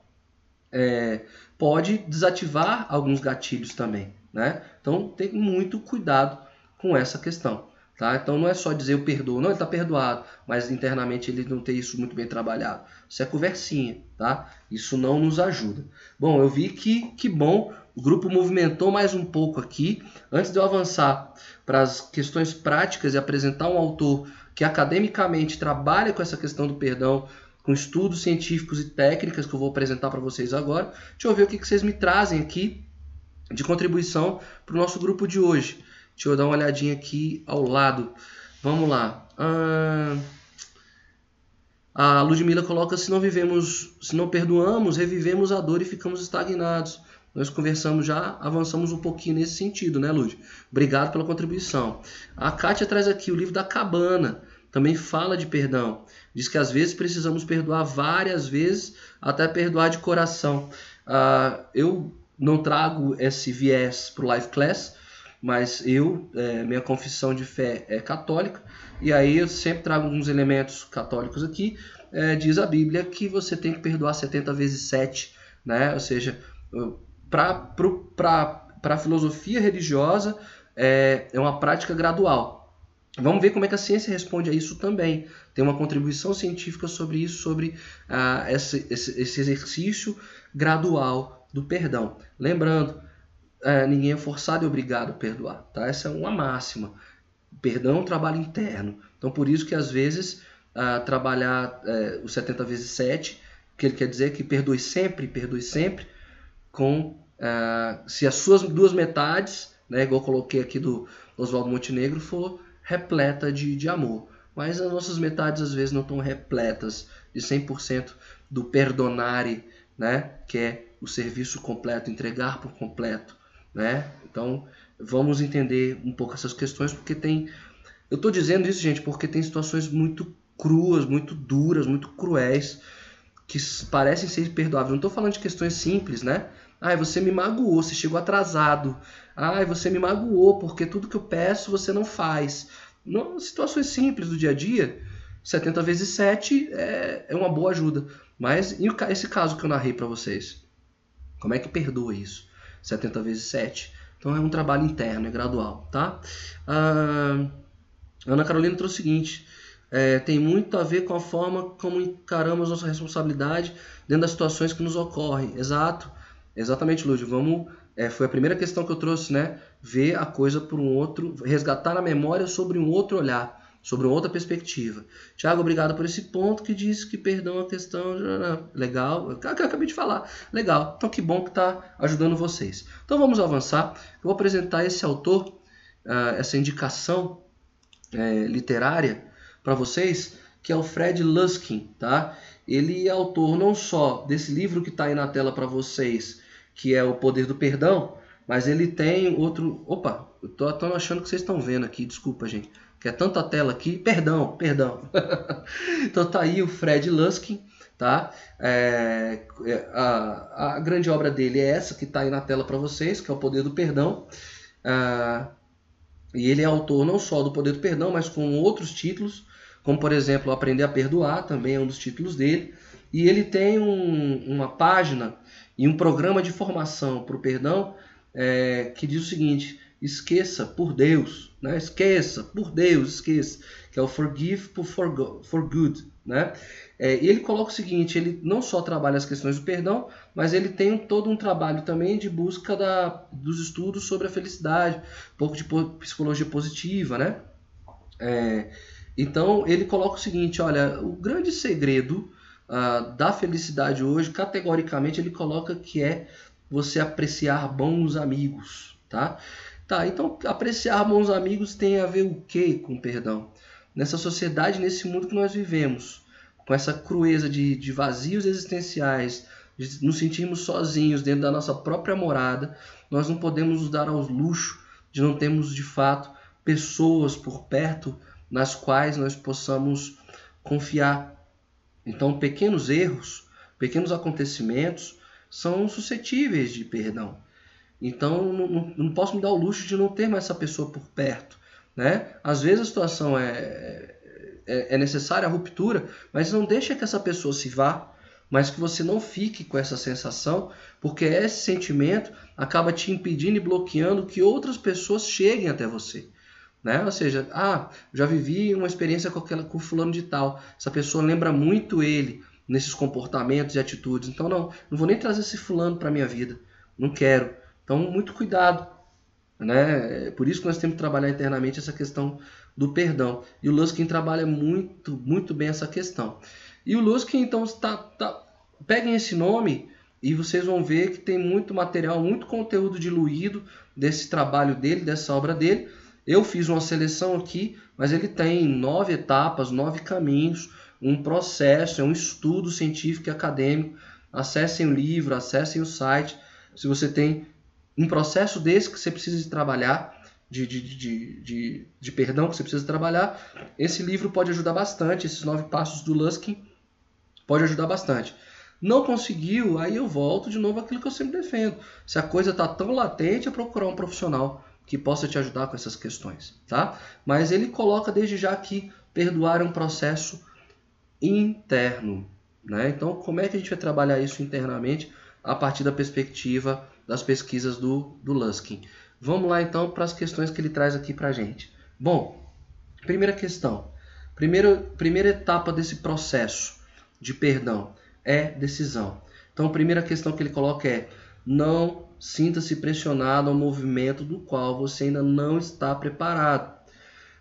é, pode desativar alguns gatilhos também, né? Então tem muito cuidado com essa questão. Tá? Então não é só dizer eu perdoo, não, ele está perdoado, mas internamente ele não tem isso muito bem trabalhado. Isso é conversinha, tá? Isso não nos ajuda. Bom, eu vi que, que bom o grupo movimentou mais um pouco aqui. Antes de eu avançar para as questões práticas e apresentar um autor que academicamente trabalha com essa questão do perdão, com estudos científicos e técnicas que eu vou apresentar para vocês agora, deixa eu ver o que vocês me trazem aqui de contribuição para o nosso grupo de hoje. Deixa eu dar uma olhadinha aqui ao lado. Vamos lá. Ah, a Ludmilla coloca: se não vivemos, se não perdoamos, revivemos a dor e ficamos estagnados. Nós conversamos já, avançamos um pouquinho nesse sentido, né, Lud? Obrigado pela contribuição. A Kátia traz aqui o livro da Cabana, também fala de perdão. Diz que às vezes precisamos perdoar várias vezes, até perdoar de coração. Uh, eu não trago esse viés para o Life Class, mas eu, é, minha confissão de fé é católica, e aí eu sempre trago alguns elementos católicos aqui. É, diz a Bíblia que você tem que perdoar 70 vezes 7, né? ou seja, para a filosofia religiosa é, é uma prática gradual. Vamos ver como é que a ciência responde a isso também. Tem uma contribuição científica sobre isso, sobre ah, esse, esse, esse, exercício gradual do perdão. Lembrando, ah, ninguém é forçado e obrigado a perdoar. Tá? Essa é uma máxima. Perdão é um trabalho interno. Então, por isso que às vezes ah, trabalhar eh, o 70 vezes 7, que ele quer dizer que perdoe sempre, perdoe sempre, com ah, se as suas duas metades, né, igual eu coloquei aqui do Oswaldo Montenegro, for repleta de, de amor. Mas as nossas metades às vezes não estão repletas de 100% do perdonare, né? que é o serviço completo, entregar por completo. Né? Então vamos entender um pouco essas questões, porque tem. Eu estou dizendo isso, gente, porque tem situações muito cruas, muito duras, muito cruéis, que parecem ser perdoáveis. Não estou falando de questões simples, né? Ai, você me magoou, você chegou atrasado. Ai, você me magoou porque tudo que eu peço você não faz. Não, situações simples do dia a dia, 70 vezes 7 é, é uma boa ajuda. Mas e esse caso que eu narrei para vocês? Como é que perdoa isso? 70 vezes 7. Então é um trabalho interno, é gradual, tá? Ah, Ana Carolina trouxe o seguinte: é, tem muito a ver com a forma como encaramos nossa responsabilidade dentro das situações que nos ocorrem. Exato. Exatamente, Lúcio. Vamos. É, foi a primeira questão que eu trouxe, né? Ver a coisa por um outro, resgatar a memória sobre um outro olhar, sobre outra perspectiva. Tiago, obrigado por esse ponto que diz que perdão a questão. Legal, eu acabei de falar. Legal, então que bom que está ajudando vocês. Então vamos avançar. Eu vou apresentar esse autor, uh, essa indicação é, literária para vocês, que é o Fred Luskin, tá? Ele é autor não só desse livro que está aí na tela para vocês, que é O Poder do Perdão, mas ele tem outro. Opa, eu tô, tô achando que vocês estão vendo aqui, desculpa, gente. Que é tanta tela aqui. Perdão, perdão. então tá aí o Fred Luskin, tá? É, é, a, a, grande obra dele é essa que está aí na tela para vocês, que é O Poder do Perdão. Ah, e ele é autor não só do Poder do Perdão, mas com outros títulos, como por exemplo Aprender a Perdoar, também é um dos títulos dele. E ele tem um, uma página e um programa de formação para o perdão é, que diz o seguinte: esqueça por Deus, né? esqueça por Deus, esqueça, que é o Forgive for, for Good. Né? É, ele coloca o seguinte: ele não só trabalha as questões do perdão, mas ele tem todo um trabalho também de busca da, dos estudos sobre a felicidade, um pouco de psicologia positiva. Né? É, então ele coloca o seguinte: olha, o grande segredo uh, da felicidade hoje, categoricamente ele coloca que é você apreciar bons amigos, tá? Tá, então apreciar bons amigos tem a ver o que com perdão? Nessa sociedade, nesse mundo que nós vivemos, com essa crueza de, de vazios existenciais, de nos sentirmos sozinhos dentro da nossa própria morada, nós não podemos nos dar ao luxo de não termos de fato pessoas por perto nas quais nós possamos confiar então, pequenos erros, pequenos acontecimentos são suscetíveis de perdão. Então, não, não, posso me dar o luxo de não ter mais essa pessoa por perto. Né? Às vezes a situação é, é, é necessária a ruptura, mas não deixa que essa pessoa se vá, mas que você não fique com essa sensação, porque esse sentimento acaba te impedindo e bloqueando que outras pessoas cheguem até você. Né? Ou seja, ah, já vivi uma experiência com, aquela, com fulano de tal. Essa pessoa lembra muito ele nesses comportamentos e atitudes. Então, não, não vou nem trazer esse fulano para minha vida. Não quero. Então, muito cuidado. Né? É por isso que nós temos que trabalhar internamente essa questão do perdão. E o Luskin trabalha muito, muito bem essa questão. E o Luskin, então, está, tá, peguem esse nome e vocês vão ver que tem muito material, muito conteúdo diluído desse trabalho dele, dessa obra dele. Eu fiz uma seleção aqui, mas ele tem nove etapas, nove caminhos, um processo, é um estudo científico e acadêmico. Acessem o livro, acessem o site. Se você tem um processo desse que você precisa de trabalhar, de, de, de, de, de perdão que você precisa trabalhar, esse livro pode ajudar bastante. Esses nove passos do Luskin pode ajudar bastante. Não conseguiu, aí eu volto de novo àquilo que eu sempre defendo. Se a coisa está tão latente, é procurar um profissional que possa te ajudar com essas questões, tá? Mas ele coloca desde já que perdoar é um processo interno, né? Então, como é que a gente vai trabalhar isso internamente a partir da perspectiva das pesquisas do, do Luskin. Vamos lá então para as questões que ele traz aqui para a gente. Bom, primeira questão. Primeira, primeira etapa desse processo de perdão é decisão. Então, a primeira questão que ele coloca é: não sinta-se pressionado ao movimento do qual você ainda não está preparado.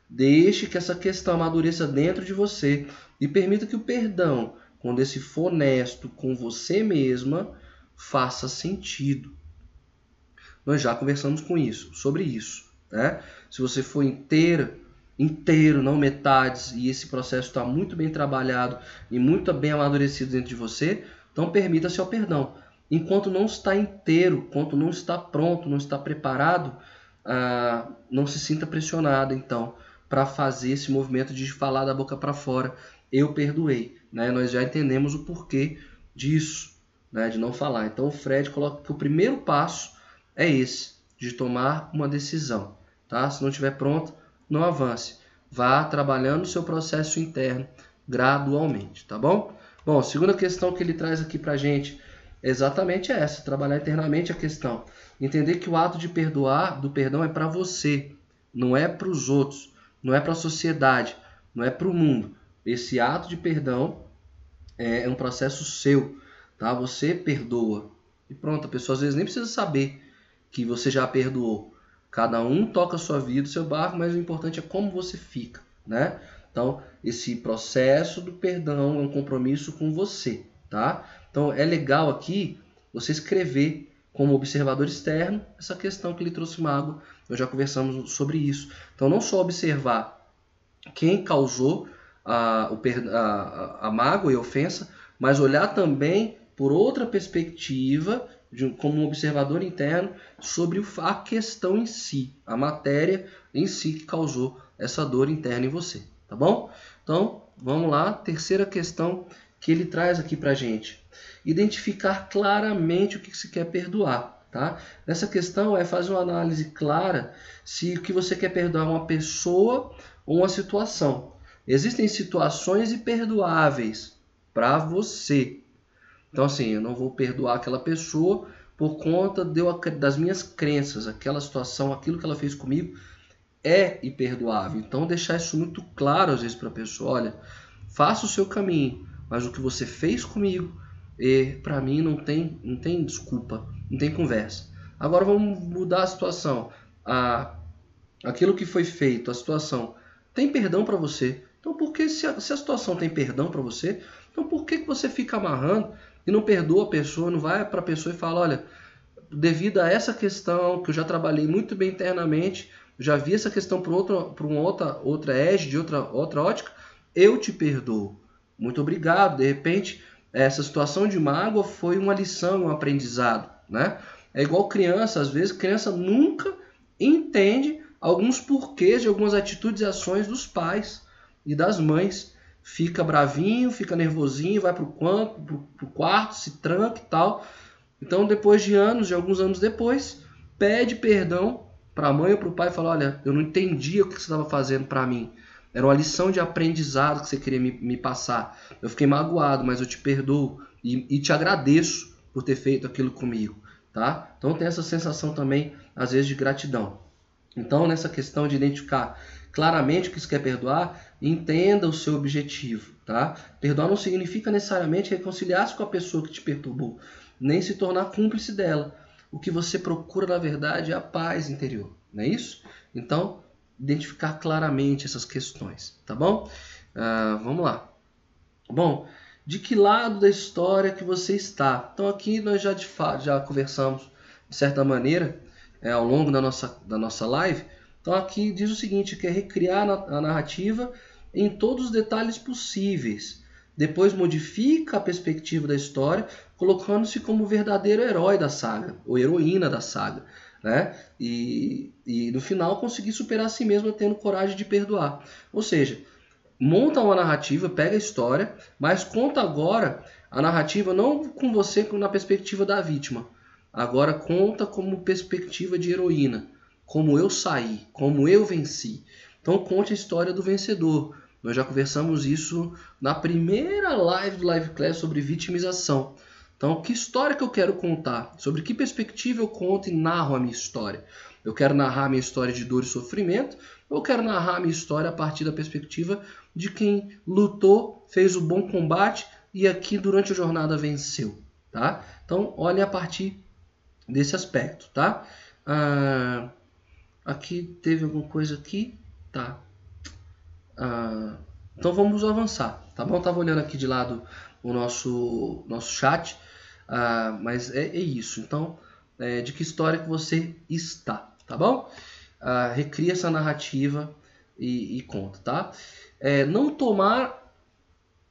Deixe que essa questão amadureça dentro de você e permita que o perdão, quando esse for honesto com você mesma, faça sentido. Nós já conversamos com isso, sobre isso. Né? Se você for inteira, inteiro, não metades, e esse processo está muito bem trabalhado e muito bem amadurecido dentro de você, então permita-se perdão. Enquanto não está inteiro, enquanto não está pronto, não está preparado, ah, não se sinta pressionado, então, para fazer esse movimento de falar da boca para fora, eu perdoei. Né? Nós já entendemos o porquê disso, né? de não falar. Então o Fred coloca que o primeiro passo é esse, de tomar uma decisão. Tá? Se não estiver pronto, não avance. Vá trabalhando o seu processo interno gradualmente, tá bom? Bom, a segunda questão que ele traz aqui pra gente é exatamente essa, trabalhar internamente a questão. Entender que o ato de perdoar, do perdão é para você, não é para os outros, não é para a sociedade, não é para o mundo. Esse ato de perdão é, é um processo seu, tá? Você perdoa. E pronto, a pessoa às vezes nem precisa saber que você já perdoou. Cada um toca a sua vida, o seu barco, mas o importante é como você fica, né? Então, esse processo do perdão é um compromisso com você, tá? Então, é legal aqui você escrever como observador externo essa questão que ele trouxe mago. Nós já conversamos sobre isso. Então, não só observar quem causou a, a, a mágoa e a ofensa, mas olhar também por outra perspectiva de, como um observador interno sobre a questão em si, a matéria em si que causou essa dor interna em você, tá bom? Então, vamos lá, terceira questão que ele traz aqui para gente. Identificar claramente o que se quer perdoar, tá? Nessa questão é fazer uma análise clara se o que você quer perdoar é uma pessoa ou uma situação. Existem situações imperdoáveis para você, então, assim, eu não vou perdoar aquela pessoa por conta de das minhas crenças, aquela situação, aquilo que ela fez comigo é imperdoável. Então, deixar isso muito claro às vezes para a pessoa: olha, faça o seu caminho, mas o que você fez comigo, para mim, não tem, não tem desculpa, não tem conversa. Agora vamos mudar a situação. A, aquilo que foi feito, a situação, tem perdão para você. Então, por que se a, se a situação tem perdão para você, então por que, que você fica amarrando e não perdoa a pessoa, não vai para a pessoa e fala, olha, devido a essa questão que eu já trabalhei muito bem internamente, já vi essa questão por outra, por uma outra, outra edge, de outra, outra ótica, eu te perdoo. Muito obrigado. De repente, essa situação de mágoa foi uma lição, um aprendizado, né? É igual criança, às vezes criança nunca entende alguns porquês de algumas atitudes e ações dos pais e das mães fica bravinho, fica nervosinho, vai pro pro, pro quarto, se tranca e tal. Então, depois de anos, de alguns anos depois, pede perdão para a mãe ou para o pai e fala: Olha, eu não entendi o que você estava fazendo para mim. Era uma lição de aprendizado que você queria me, me, passar. Eu fiquei magoado, mas eu te perdoo e, e te agradeço por ter feito aquilo comigo. Tá? Então, tem essa sensação também, às vezes, de gratidão. Então, nessa questão de identificar claramente o que você quer perdoar, entenda o seu objetivo, tá? Perdoar não significa necessariamente reconciliar-se com a pessoa que te perturbou, nem se tornar cúmplice dela. O que você procura, na verdade, é a paz interior, não é isso? Então, identificar claramente essas questões, tá bom? Uh, vamos lá. Bom, de que lado da história que você está? Então, aqui nós já, de já conversamos, de certa maneira, é, ao longo da nossa, da nossa live, então aqui diz o seguinte, que é recriar a narrativa em todos os detalhes possíveis. Depois modifica a perspectiva da história, colocando-se como o verdadeiro herói da saga, ou heroína da saga. Né? E, e no final conseguir superar a si mesmo tendo coragem de perdoar. Ou seja, monta uma narrativa, pega a história, mas conta agora a narrativa não com você na perspectiva da vítima. Agora conta como perspectiva de heroína como eu saí, como eu venci. Então conte a história do vencedor. Nós já conversamos isso na primeira live do Live Class sobre vitimização. Então, que história que eu quero contar? Sobre que perspectiva eu conto e narro a minha história? Eu quero narrar a minha história de dor e sofrimento, ou eu quero narrar a minha história a partir da perspectiva de quem lutou, fez o bom combate e aqui durante a jornada venceu, tá? Então, olhe a partir desse aspecto, tá? Ah, aqui teve alguma coisa aqui, tá? Ah, então vamos avançar, tá bom? Tava olhando aqui de lado o nosso nosso chat, ah, mas é, é, isso. Então, é, de que história que você está, tá bom? Ah, recria essa narrativa e, e conta, tá? É, não tomar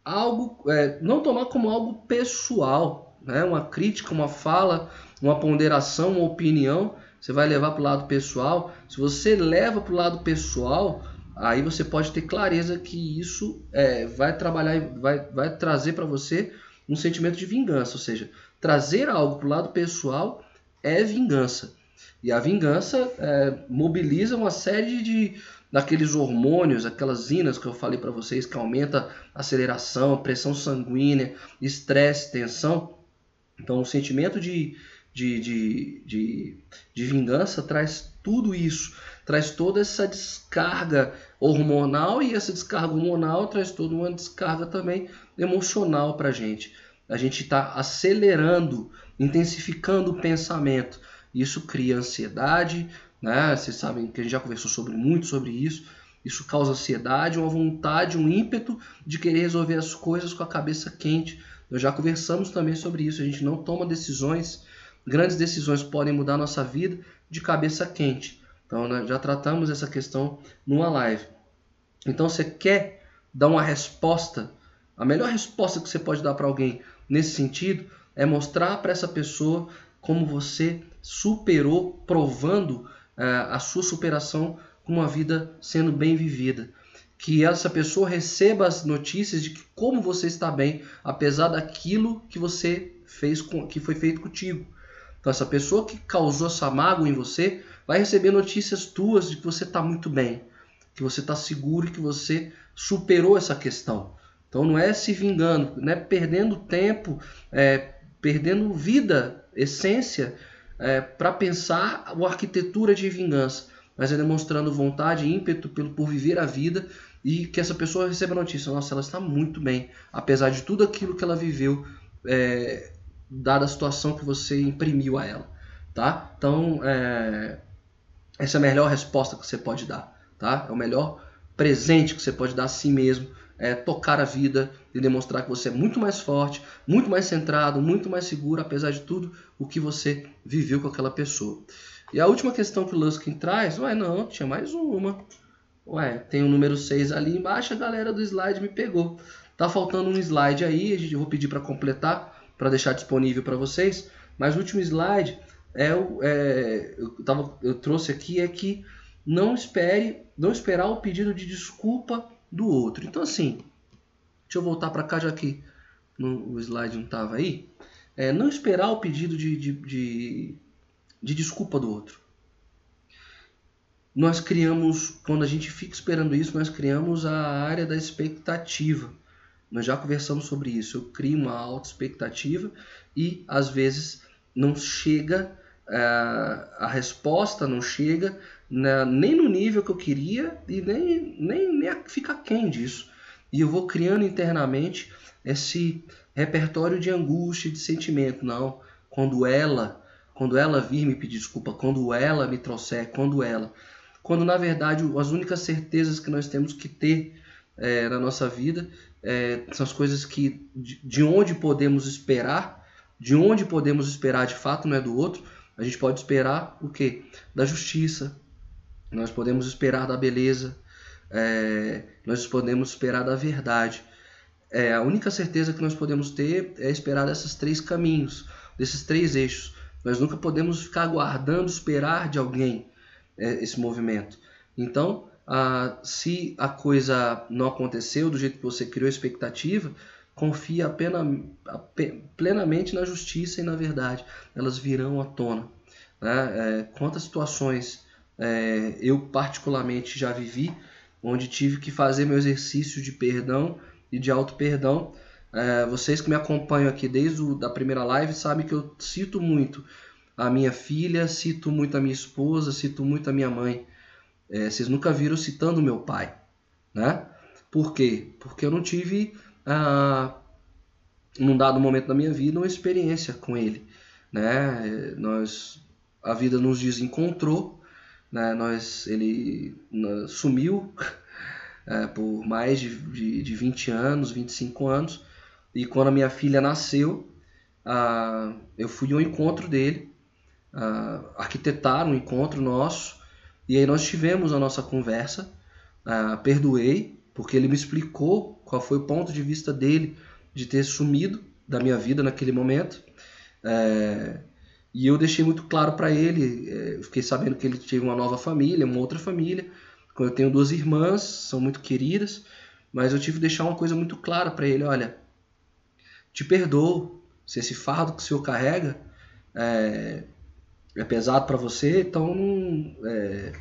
algo, é, não tomar como algo pessoal, né? Uma crítica, uma fala, uma ponderação, uma opinião, você vai levar para o lado pessoal. Se você leva para o lado pessoal, aí você pode ter clareza que isso é, vai trabalhar, vai, vai trazer para você um sentimento de vingança, ou seja, trazer algo para o lado pessoal é vingança. E a vingança é, mobiliza uma série de daqueles hormônios, aquelas inas que eu falei para vocês que aumenta aceleração, pressão sanguínea, estresse, tensão. Então, o sentimento de, de, de, de, de vingança traz tudo isso, traz toda essa descarga hormonal e essa descarga hormonal traz toda uma descarga também emocional para a gente. A gente está acelerando, intensificando o pensamento. Isso cria ansiedade, né? Vocês sabem que a gente já conversou sobre muito sobre isso. Isso causa ansiedade, uma vontade, um ímpeto de querer resolver as coisas com a cabeça quente. Nós já conversamos também sobre isso. A gente não toma decisões Grandes decisões podem mudar nossa vida de cabeça quente. Então, né, já tratamos essa questão numa live. Então, você quer dar uma resposta? A melhor resposta que você pode dar para alguém nesse sentido é mostrar para essa pessoa como você superou, provando é, a sua superação com uma vida sendo bem vivida. Que essa pessoa receba as notícias de que como você está bem, apesar daquilo que você fez, com, que foi feito contigo. Então, essa pessoa que causou essa mágoa em você vai receber notícias tuas de que você está muito bem, que você está seguro e que você superou essa questão. Então, não é se vingando, não é perdendo tempo, é, perdendo vida, essência, é, para pensar a arquitetura de vingança, mas é demonstrando vontade, ímpeto pelo, por viver a vida e que essa pessoa receba a notícia: nossa, ela está muito bem, apesar de tudo aquilo que ela viveu. É, dada a situação que você imprimiu a ela, tá? Então, é, essa é a melhor resposta que você pode dar, tá? É o melhor presente que você pode dar a si mesmo, é tocar a vida e demonstrar que você é muito mais forte, muito mais centrado, muito mais seguro, apesar de tudo o que você viveu com aquela pessoa. E a última questão que o Luskin traz, ué, não, tinha mais uma. Ué, tem o número 6 ali embaixo, a galera do slide me pegou. Tá faltando um slide aí, eu vou pedir para completar para deixar disponível para vocês. Mas o último slide é, é eu, tava, eu trouxe aqui é que não espere, não esperar o pedido de desculpa do outro. Então assim, deixa eu voltar para cá já que no, o slide não estava aí. É, não esperar o pedido de, de, de, de desculpa do outro. Nós criamos, quando a gente fica esperando isso, nós criamos a área da expectativa. Nós já conversamos sobre isso. Eu crio uma alta expectativa e às vezes não chega uh, a resposta, não chega na, nem no nível que eu queria e nem, nem, nem fica quem disso. E eu vou criando internamente esse repertório de angústia, de sentimento. Não, quando ela, quando ela vir me pedir desculpa, quando ela me trouxer, quando ela. Quando na verdade as únicas certezas que nós temos que ter é, na nossa vida é, são as coisas que de, de onde podemos esperar, de onde podemos esperar de fato não é do outro, a gente pode esperar o que? Da justiça, nós podemos esperar da beleza, é, nós podemos esperar da verdade. É, a única certeza que nós podemos ter é esperar desses três caminhos, desses três eixos. Nós nunca podemos ficar aguardando, esperar de alguém é, esse movimento. Então, ah, se a coisa não aconteceu do jeito que você criou a expectativa, confia apenas, plenamente na justiça e na verdade. Elas virão à tona. Né? É, quantas situações é, eu particularmente já vivi, onde tive que fazer meu exercício de perdão e de auto-perdão, É, vocês que me acompanham aqui desde a da primeira live sabem que eu cito muito a minha filha, cito muito a minha esposa, cito muito a minha mãe. É, vocês nunca viram citando meu pai, né? Por quê? Porque eu não tive, ah, num dado momento da minha vida, uma experiência com ele, né? Nós, a vida nos desencontrou, né? Nós, ele sumiu é, por mais de, de, de 20 anos, 25 anos, e quando a minha filha nasceu, ah, eu fui ao encontro dele, ah, arquitetar um encontro nosso, e aí nós tivemos a nossa conversa, ah, perdoei, porque ele me explicou qual foi o ponto de vista dele de ter sumido da minha vida naquele momento. É, e eu deixei muito claro para ele, é, fiquei sabendo que ele teve uma nova família, uma outra família. Eu tenho duas irmãs, são muito queridas, mas eu tive que deixar uma coisa muito clara para ele: olha, te perdoo se esse fardo que o Senhor carrega é, é pesado para você, então não, é,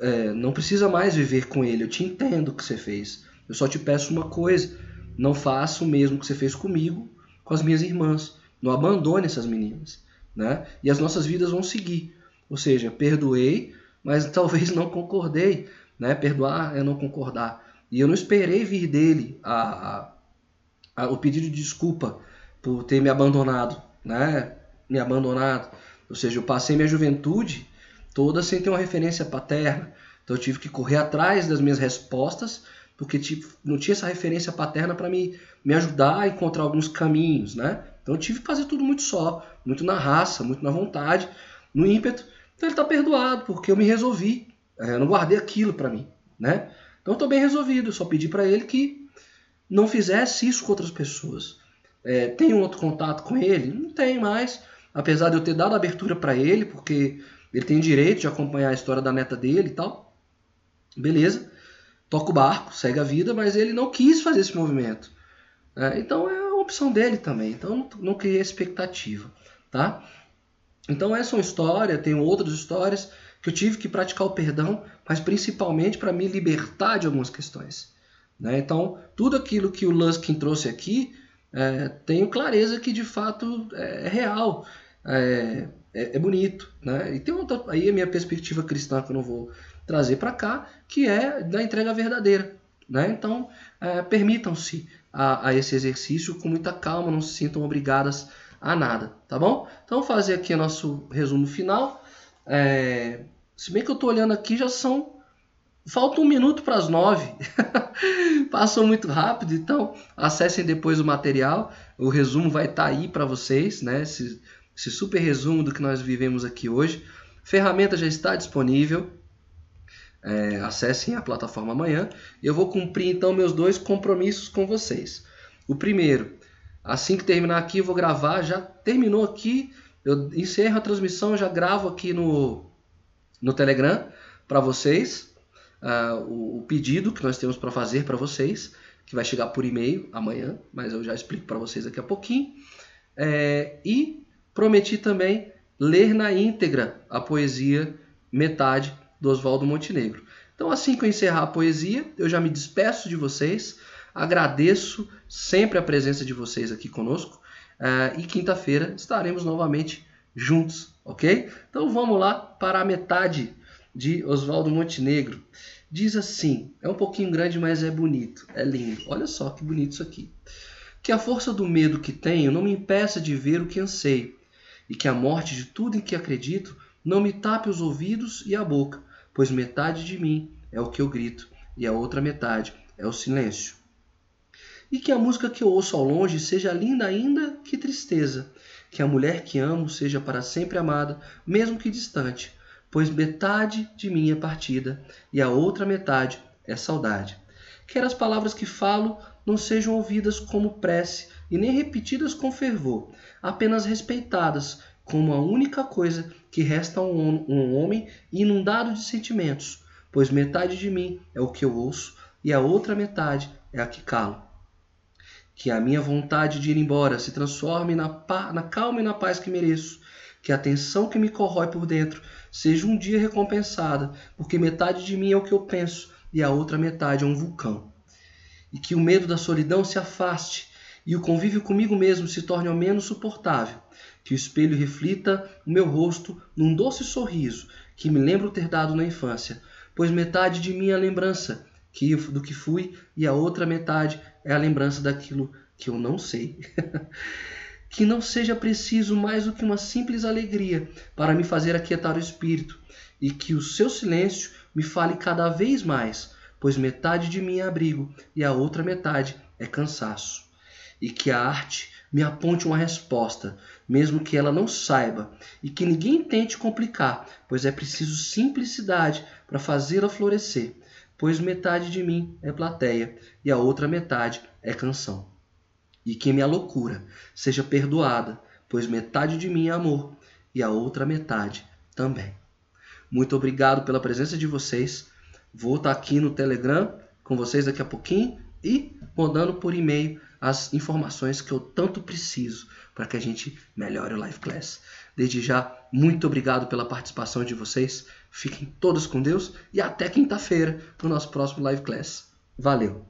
é, não precisa mais viver com ele. Eu te entendo o que você fez. Eu só te peço uma coisa: não faça o mesmo que você fez comigo, com as minhas irmãs. Não abandone essas meninas. Né? E as nossas vidas vão seguir. Ou seja, perdoei, mas talvez não concordei. Né? Perdoar é não concordar. E eu não esperei vir dele a, a o pedido de desculpa por ter me abandonado, né? Me abandonado. Ou seja, eu passei minha juventude toda sem ter uma referência paterna. Então eu tive que correr atrás das minhas respostas, porque não tinha essa referência paterna para me, me ajudar a encontrar alguns caminhos, né? Então eu tive que fazer tudo muito só, muito na raça, muito na vontade, no ímpeto. Então ele está perdoado, porque eu me resolvi. É, eu não guardei aquilo para mim, né? Então eu estou bem resolvido. Eu só pedi para ele que não fizesse isso com outras pessoas. É, tem um outro contato com ele? Não tem mais. Apesar de eu ter dado abertura para ele, porque ele tem direito de acompanhar a história da neta dele e tal. Beleza. Toca o barco, segue a vida, mas ele não quis fazer esse movimento. É, então é uma opção dele também. Então não, não criei expectativa. Tá? Então essa é uma história, tem outras histórias que eu tive que praticar o perdão, mas principalmente para me libertar de algumas questões. Né? Então, tudo aquilo que o Luskin trouxe aqui, é, tenho clareza que de fato é, é real, é, é, é, bonito. Né? E tem outra, aí a minha perspectiva cristã que eu não vou trazer para cá, que é da entrega verdadeira. Né? Então, é, permitam-se a, a, esse exercício com muita calma, não se sintam obrigadas a nada, tá bom? Então, fazer aqui nosso resumo final. É, se bem que eu estou olhando aqui, já são Falta um minuto para as nove. Passou muito rápido, então acessem depois o material. O resumo vai estar tá aí para vocês, né? Esse, esse, super resumo do que nós vivemos aqui hoje. Ferramenta já está disponível. É, acessem a plataforma amanhã. Eu vou cumprir então meus dois compromissos com vocês. O primeiro, assim que terminar aqui, eu vou gravar. Já terminou aqui, eu encerro a transmissão, já gravo aqui no, no Telegram para vocês uh, o, o, pedido que nós temos para fazer para vocês, que vai chegar por e-mail amanhã, mas eu já explico para vocês daqui a pouquinho. É, e prometi também ler na íntegra a poesia Metade do Oswaldo Montenegro. Então, assim que eu encerrar a poesia, eu já me despeço de vocês, agradeço sempre a presença de vocês aqui conosco uh, e quinta-feira estaremos novamente juntos, ok? Então vamos lá para a metade de Oswaldo Montenegro. Diz assim: é um pouquinho grande, mas é bonito, é lindo. Olha só que bonito isso aqui. Que a força do medo que tenho não me impeça de ver o que anseio, e que a morte de tudo em que acredito não me tape os ouvidos e a boca, pois metade de mim é o que eu grito, e a outra metade é o silêncio. E que a música que eu ouço ao longe seja linda ainda que tristeza, que a mulher que amo seja para sempre amada, mesmo que distante, pois metade de mim é partida e a outra metade é saudade. Quer as palavras que falo não sejam ouvidas como prece e nem repetidas com fervor, apenas respeitadas como a única coisa que resta a um, homem inundado de sentimentos, pois metade de mim é o que eu ouço e a outra metade é a que calo. Que a minha vontade de ir embora se transforme na, na calma e na paz que mereço, que a tensão que me corrói por dentro seja um dia recompensada, porque metade de mim é o que eu penso e a outra metade é um vulcão. e que o medo da solidão se afaste e o convívio comigo mesmo se torne ao menos suportável. Que o espelho reflita o meu rosto num doce sorriso que me lembro ter dado na infância, pois metade de mim é a lembrança que, do que fui e a outra metade é a lembrança daquilo que eu não sei. que não seja preciso mais do que uma simples alegria para me fazer aquietar o espírito, e que o seu silêncio me fale cada vez mais, pois metade de mim é abrigo e a outra metade é cansaço. E que a arte me aponte uma resposta, mesmo que ela não saiba, e que ninguém tente complicar, pois é preciso simplicidade para fazê-la florescer, pois metade de mim é plateia e a outra metade é canção e que minha loucura seja perdoada, pois metade de mim é amor e a outra metade também. Muito obrigado pela presença de vocês. Vou estar aqui no Telegram com vocês daqui a pouquinho e mandando por e-mail as informações que eu tanto preciso para que a gente melhore o Live Class. Desde já, muito obrigado pela participação de vocês. Fiquem todos com Deus e até quinta-feira para o nosso próximo Live Class. Valeu!